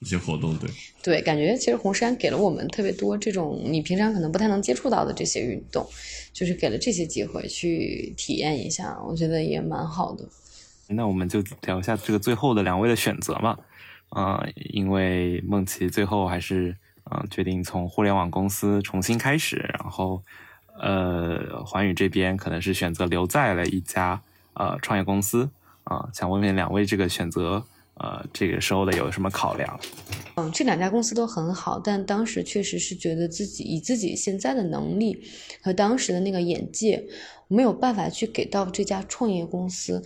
一些活动，对对，感觉其实红山给了我们特别多这种你平常可能不太能接触到的这些运动，就是给了这些机会去体验一下，我觉得也蛮好的。那我们就聊一下这个最后的两位的选择嘛，啊，因为梦琪最后还是嗯决定从互联网公司重新开始，然后呃环宇这边可能是选择留在了一家呃创业公司啊，想问问两位这个选择。呃，这个时候的有什么考量？嗯，这两家公司都很好，但当时确实是觉得自己以自己现在的能力和当时的那个眼界，没有办法去给到这家创业公司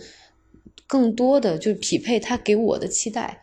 更多的，就是匹配他给我的期待。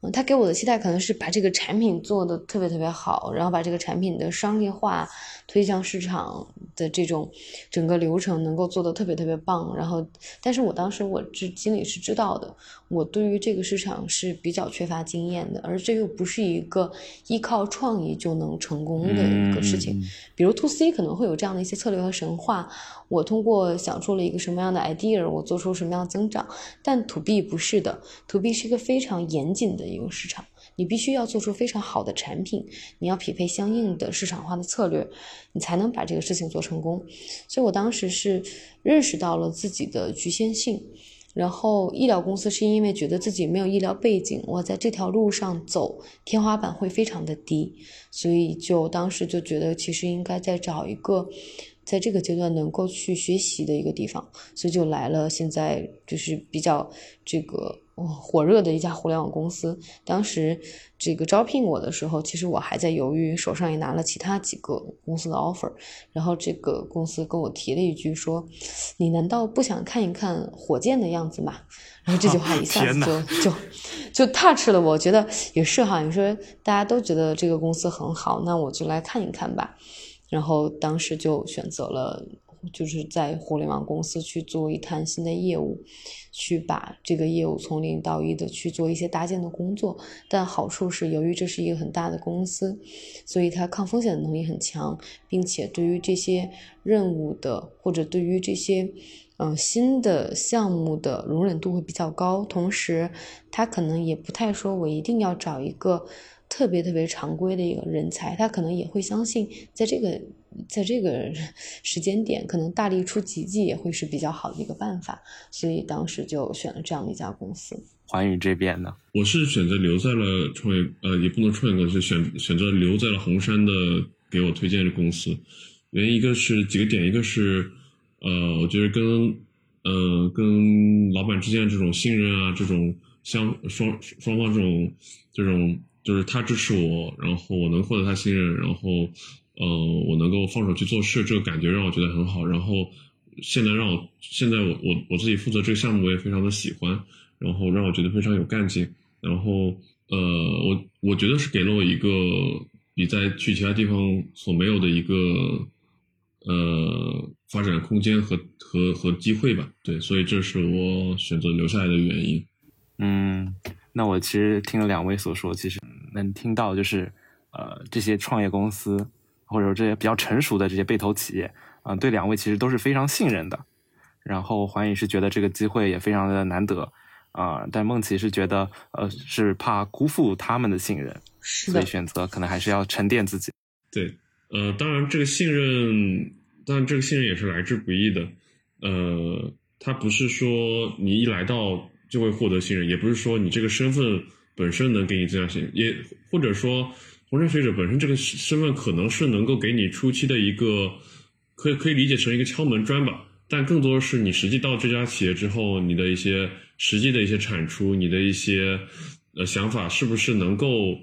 嗯，他给我的期待可能是把这个产品做的特别特别好，然后把这个产品的商业化推向市场的这种整个流程能够做的特别特别棒。然后，但是我当时我这心里是知道的，我对于这个市场是比较缺乏经验的，而这又不是一个依靠创意就能成功的一个事情。比如 to C 可能会有这样的一些策略和神话。我通过想出了一个什么样的 idea，我做出什么样的增长，但 to B 不是的，to B 是一个非常严谨的一个市场，你必须要做出非常好的产品，你要匹配相应的市场化的策略，你才能把这个事情做成功。所以我当时是认识到了自己的局限性，然后医疗公司是因为觉得自己没有医疗背景，我在这条路上走天花板会非常的低，所以就当时就觉得其实应该再找一个。在这个阶段能够去学习的一个地方，所以就来了。现在就是比较这个火热的一家互联网公司。当时这个招聘我的时候，其实我还在犹豫，手上也拿了其他几个公司的 offer。然后这个公司跟我提了一句说：“你难道不想看一看火箭的样子吗？”然后这句话一下 子就就就 touch 了。我觉得也是哈，你说大家都觉得这个公司很好，那我就来看一看吧。然后当时就选择了，就是在互联网公司去做一摊新的业务，去把这个业务从零到一的去做一些搭建的工作。但好处是，由于这是一个很大的公司，所以它抗风险的能力很强，并且对于这些任务的或者对于这些嗯新的项目的容忍度会比较高。同时，它可能也不太说我一定要找一个。特别特别常规的一个人才，他可能也会相信，在这个在这个时间点，可能大力出奇迹也会是比较好的一个办法，所以当时就选了这样的一家公司。环宇这边呢，我是选择留在了创业，呃，也不能创业公司，选选择留在了红杉的给我推荐的公司。原因一个是几个点，一个是呃，我觉得跟呃跟老板之间的这种信任啊，这种相双双方这种这种。就是他支持我，然后我能获得他信任，然后，呃，我能够放手去做事，这个感觉让我觉得很好。然后现在让我现在我我我自己负责这个项目，我也非常的喜欢，然后让我觉得非常有干劲，然后呃，我我觉得是给了我一个比在去其他地方所没有的一个呃发展空间和和和机会吧，对，所以这是我选择留下来的原因。嗯，那我其实听了两位所说，其实能听到就是呃这些创业公司或者说这些比较成熟的这些被投企业。嗯，对两位其实都是非常信任的，然后环宇是觉得这个机会也非常的难得，啊，但梦琪是觉得呃是怕辜负他们的信任，所以选择可能还是要沉淀自己。对，呃，当然这个信任，当然这个信任也是来之不易的，呃，他不是说你一来到就会获得信任，也不是说你这个身份本身能给你这样信，也或者说红杉学者本身这个身份可能是能够给你初期的一个。可以可以理解成一个敲门砖吧，但更多的是你实际到这家企业之后，你的一些实际的一些产出，你的一些呃想法，是不是能够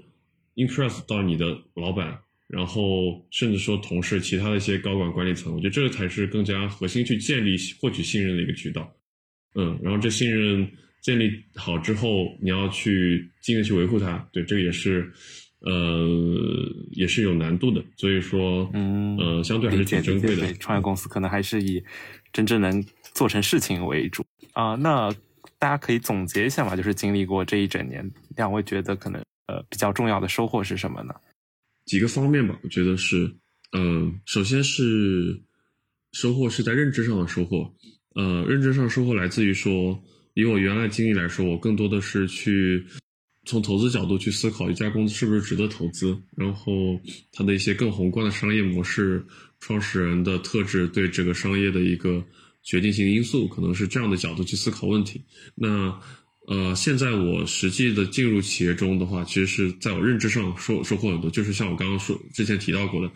impress 到你的老板，然后甚至说同事、其他的一些高管管理层？我觉得这个才是更加核心去建立获取信任的一个渠道。嗯，然后这信任建立好之后，你要去尽力去维护它，对，这个也是。呃，也是有难度的，所以说，嗯，呃，相对还是挺珍贵的。创业公司可能还是以真正能做成事情为主啊。那大家可以总结一下嘛，就是经历过这一整年，两位觉得可能呃比较重要的收获是什么呢？几个方面吧，我觉得是，嗯，首先是收获是在认知上的收获，呃，认知上收获来自于说，以我原来经历来说，我更多的是去。从投资角度去思考一家公司是不是值得投资，然后它的一些更宏观的商业模式、创始人的特质对这个商业的一个决定性因素，可能是这样的角度去思考问题。那呃，现在我实际的进入企业中的话，其实是在我认知上收收获很多，就是像我刚刚说之前提到过的，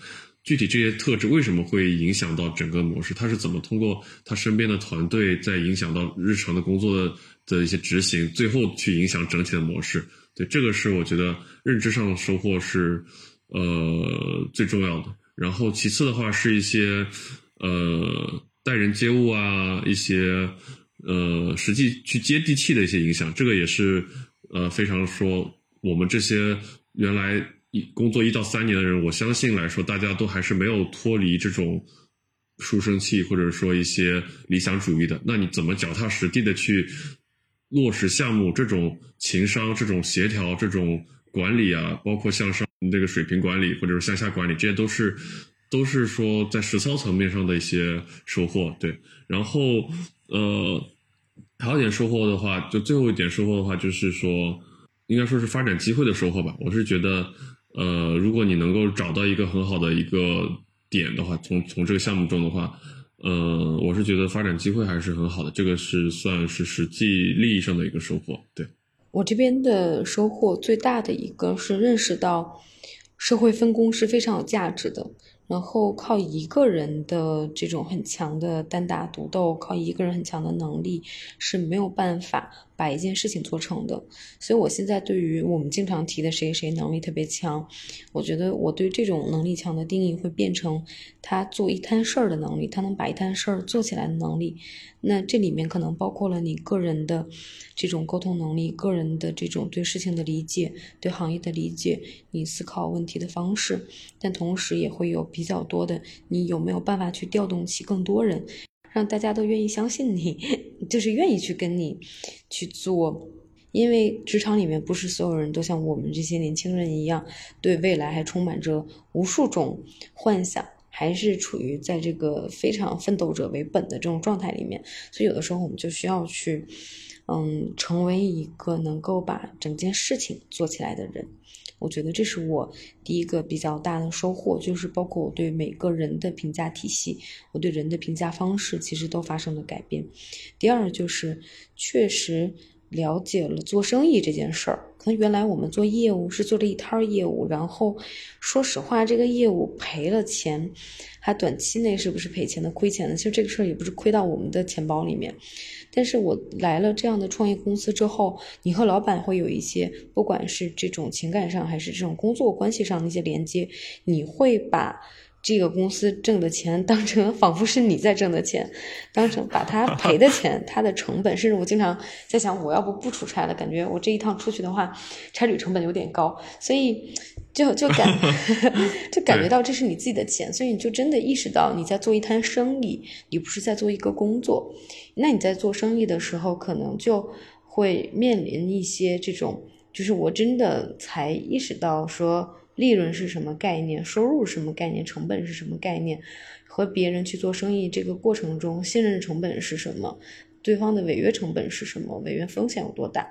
具体这些特质为什么会影响到整个模式，他是怎么通过他身边的团队在影响到日常的工作的的一些执行，最后去影响整体的模式。对，这个是我觉得认知上的收获是，呃，最重要的。然后其次的话是一些，呃，待人接物啊，一些，呃，实际去接地气的一些影响。这个也是，呃，非常说我们这些原来一工作一到三年的人，我相信来说，大家都还是没有脱离这种书生气或者说一些理想主义的。那你怎么脚踏实地的去？落实项目这种情商、这种协调、这种管理啊，包括向上这个水平管理，或者是向下管理，这些都是都是说在实操层面上的一些收获。对，然后呃，还有点收获的话，就最后一点收获的话，就是说，应该说是发展机会的收获吧。我是觉得，呃，如果你能够找到一个很好的一个点的话，从从这个项目中的话。呃，我是觉得发展机会还是很好的，这个是算是实际利益上的一个收获。对我这边的收获最大的一个是认识到，社会分工是非常有价值的。然后靠一个人的这种很强的单打独斗，靠一个人很强的能力是没有办法。把一件事情做成的，所以我现在对于我们经常提的谁谁能力特别强，我觉得我对这种能力强的定义会变成他做一摊事儿的能力，他能把一摊事儿做起来的能力。那这里面可能包括了你个人的这种沟通能力，个人的这种对事情的理解，对行业的理解，你思考问题的方式，但同时也会有比较多的你有没有办法去调动起更多人。让大家都愿意相信你，就是愿意去跟你去做，因为职场里面不是所有人都像我们这些年轻人一样，对未来还充满着无数种幻想，还是处于在这个非常奋斗者为本的这种状态里面，所以有的时候我们就需要去，嗯，成为一个能够把整件事情做起来的人。我觉得这是我第一个比较大的收获，就是包括我对每个人的评价体系，我对人的评价方式其实都发生了改变。第二就是确实了解了做生意这件事儿，可能原来我们做业务是做了一摊业务，然后说实话这个业务赔了钱，还短期内是不是赔钱的、亏钱的，其实这个事儿也不是亏到我们的钱包里面。但是我来了这样的创业公司之后，你和老板会有一些，不管是这种情感上还是这种工作关系上的一些连接，你会把这个公司挣的钱当成仿佛是你在挣的钱，当成把他赔的钱，他的成本，甚至我经常在想，我要不不出差了，感觉我这一趟出去的话，差旅成本有点高，所以就就感 就感觉到这是你自己的钱，所以你就真的意识到你在做一摊生意，你不是在做一个工作。那你在做生意的时候，可能就会面临一些这种，就是我真的才意识到说。利润是什么概念？收入是什么概念？成本是什么概念？和别人去做生意这个过程中，信任成本是什么？对方的违约成本是什么？违约风险有多大？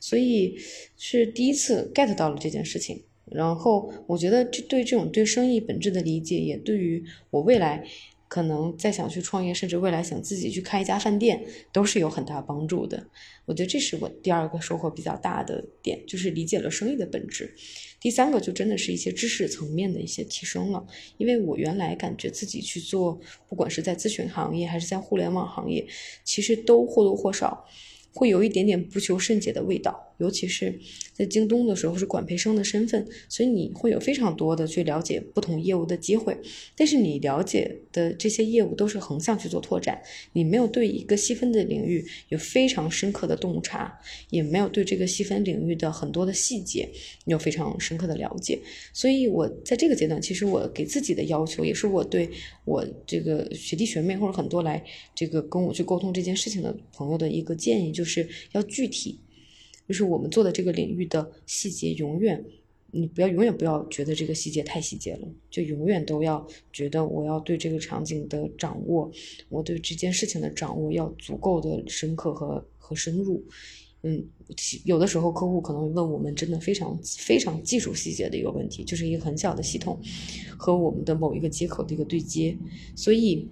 所以是第一次 get 到了这件事情。然后我觉得这对这种对生意本质的理解，也对于我未来。可能再想去创业，甚至未来想自己去开一家饭店，都是有很大帮助的。我觉得这是我第二个收获比较大的点，就是理解了生意的本质。第三个就真的是一些知识层面的一些提升了，因为我原来感觉自己去做，不管是在咨询行业还是在互联网行业，其实都或多或少。会有一点点不求甚解的味道，尤其是在京东的时候是管培生的身份，所以你会有非常多的去了解不同业务的机会。但是你了解的这些业务都是横向去做拓展，你没有对一个细分的领域有非常深刻的洞察，也没有对这个细分领域的很多的细节有非常深刻的了解。所以我在这个阶段，其实我给自己的要求，也是我对我这个学弟学妹或者很多来这个跟我去沟通这件事情的朋友的一个建议，就。是要具体，就是我们做的这个领域的细节，永远你不要永远不要觉得这个细节太细节了，就永远都要觉得我要对这个场景的掌握，我对这件事情的掌握要足够的深刻和和深入。嗯，有的时候客户可能问我们真的非常非常技术细节的一个问题，就是一个很小的系统和我们的某一个接口的一个对接，所以。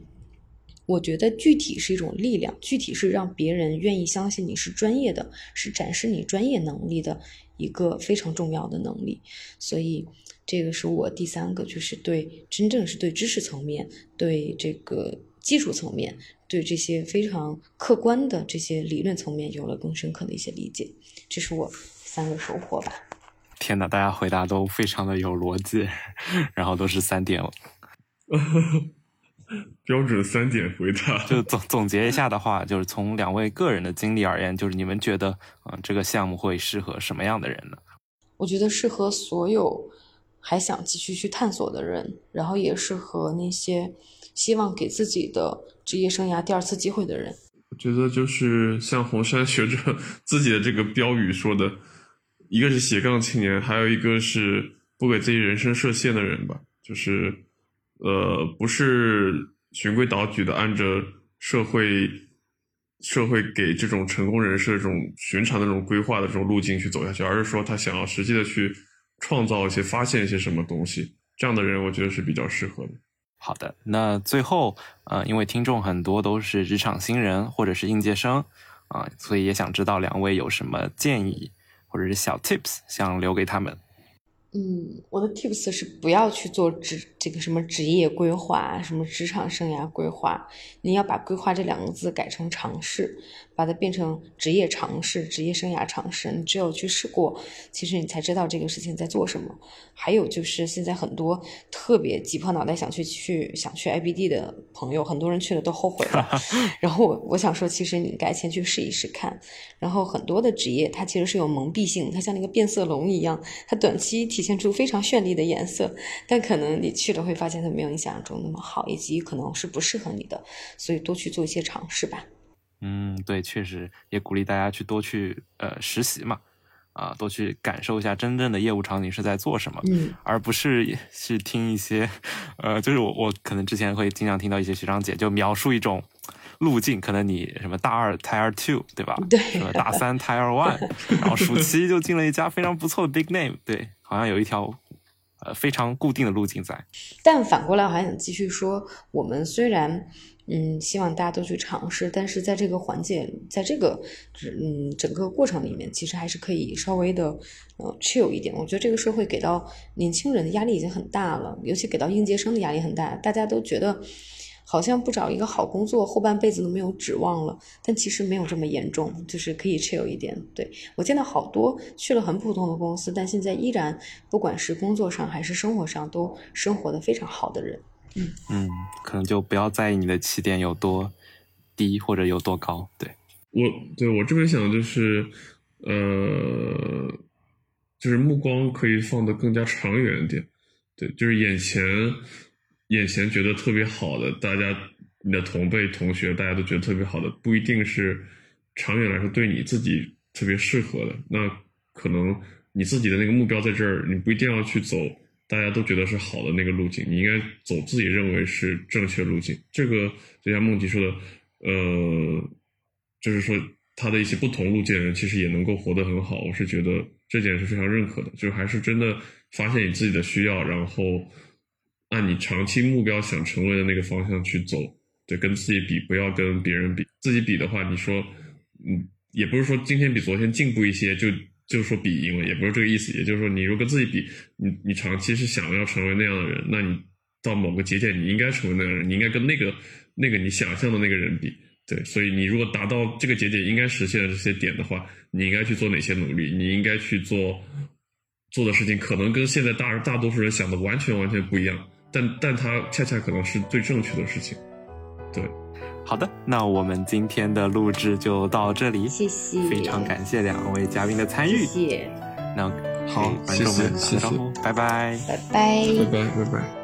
我觉得具体是一种力量，具体是让别人愿意相信你是专业的，是展示你专业能力的一个非常重要的能力。所以，这个是我第三个，就是对真正是对知识层面、对这个技术层面、对这些非常客观的这些理论层面有了更深刻的一些理解。这是我三个收获吧。天哪，大家回答都非常的有逻辑，然后都是三点。标准三点回答。就总总结一下的话，就是从两位个人的经历而言，就是你们觉得，嗯，这个项目会适合什么样的人呢？我觉得适合所有还想继续去探索的人，然后也适合那些希望给自己的职业生涯第二次机会的人。我觉得就是像红山学者 自己的这个标语说的，一个是斜杠青年，还有一个是不给自己人生设限的人吧，就是。呃，不是循规蹈矩的按着社会社会给这种成功人士这种寻常的这种规划的这种路径去走下去，而是说他想要实际的去创造一些、发现一些什么东西。这样的人，我觉得是比较适合的。好的，那最后，呃，因为听众很多都是职场新人或者是应届生啊，所以也想知道两位有什么建议或者是小 tips 想留给他们。嗯，我的 tips 是不要去做职这个什么职业规划，什么职场生涯规划，你要把规划这两个字改成尝试。把它变成职业尝试、职业生涯尝试，你只有去试过，其实你才知道这个事情在做什么。还有就是现在很多特别挤破脑袋想去去想去 IBD 的朋友，很多人去了都后悔了。然后我我想说，其实你应该先去试一试看。然后很多的职业它其实是有蒙蔽性，它像那个变色龙一样，它短期体现出非常绚丽的颜色，但可能你去了会发现它没有你想象中那么好，以及可能是不适合你的。所以多去做一些尝试吧。嗯，对，确实也鼓励大家去多去呃实习嘛，啊，多去感受一下真正的业务场景是在做什么，嗯，而不是去听一些，呃，就是我我可能之前会经常听到一些学长姐就描述一种路径，可能你什么大二 Tier Two 对吧？对，什么大三 Tier One，然后暑期就进了一家非常不错的 Big Name，对，好像有一条呃非常固定的路径在。但反过来，我还想继续说，我们虽然。嗯，希望大家都去尝试，但是在这个环节，在这个嗯整个过程里面，其实还是可以稍微的呃 chill 一点。我觉得这个社会给到年轻人的压力已经很大了，尤其给到应届生的压力很大，大家都觉得好像不找一个好工作，后半辈子都没有指望了。但其实没有这么严重，就是可以 chill 一点。对我见到好多去了很普通的公司，但现在依然不管是工作上还是生活上都生活的非常好的人。嗯嗯，可能就不要在意你的起点有多低或者有多高。对我对我这边想的就是，呃，就是目光可以放得更加长远一点。对，就是眼前眼前觉得特别好的，大家你的同辈同学大家都觉得特别好的，不一定是长远来说对你自己特别适合的。那可能你自己的那个目标在这儿，你不一定要去走大家都觉得是好的那个路径，你应该走自己认为是正确路径。这个就像梦迪说的，呃，就是说他的一些不同路径的人其实也能够活得很好，我是觉得这点是非常认可的，就是还是真的发现你自己的需要，然后按你长期目标想成为的那个方向去走，对，跟自己比，不要跟别人比。自己比的话，你说，嗯，也不是说今天比昨天进步一些就就说比赢了，也不是这个意思。也就是说，你如果跟自己比，你你长期是想要成为那样的人，那你到某个节点你应该成为那样的人，你应该跟那个那个你想象的那个人比。对，所以你如果达到这个节点应该实现的这些点的话，你应该去做哪些努力？你应该去做做的事情，可能跟现在大大多数人想的完全完全不一样，但但它恰恰可能是最正确的事情。对，好的，那我们今天的录制就到这里，谢谢，非常感谢两位嘉宾的参与。谢谢，那好给观众们谢谢打个招呼，拜拜。拜拜。拜拜拜拜。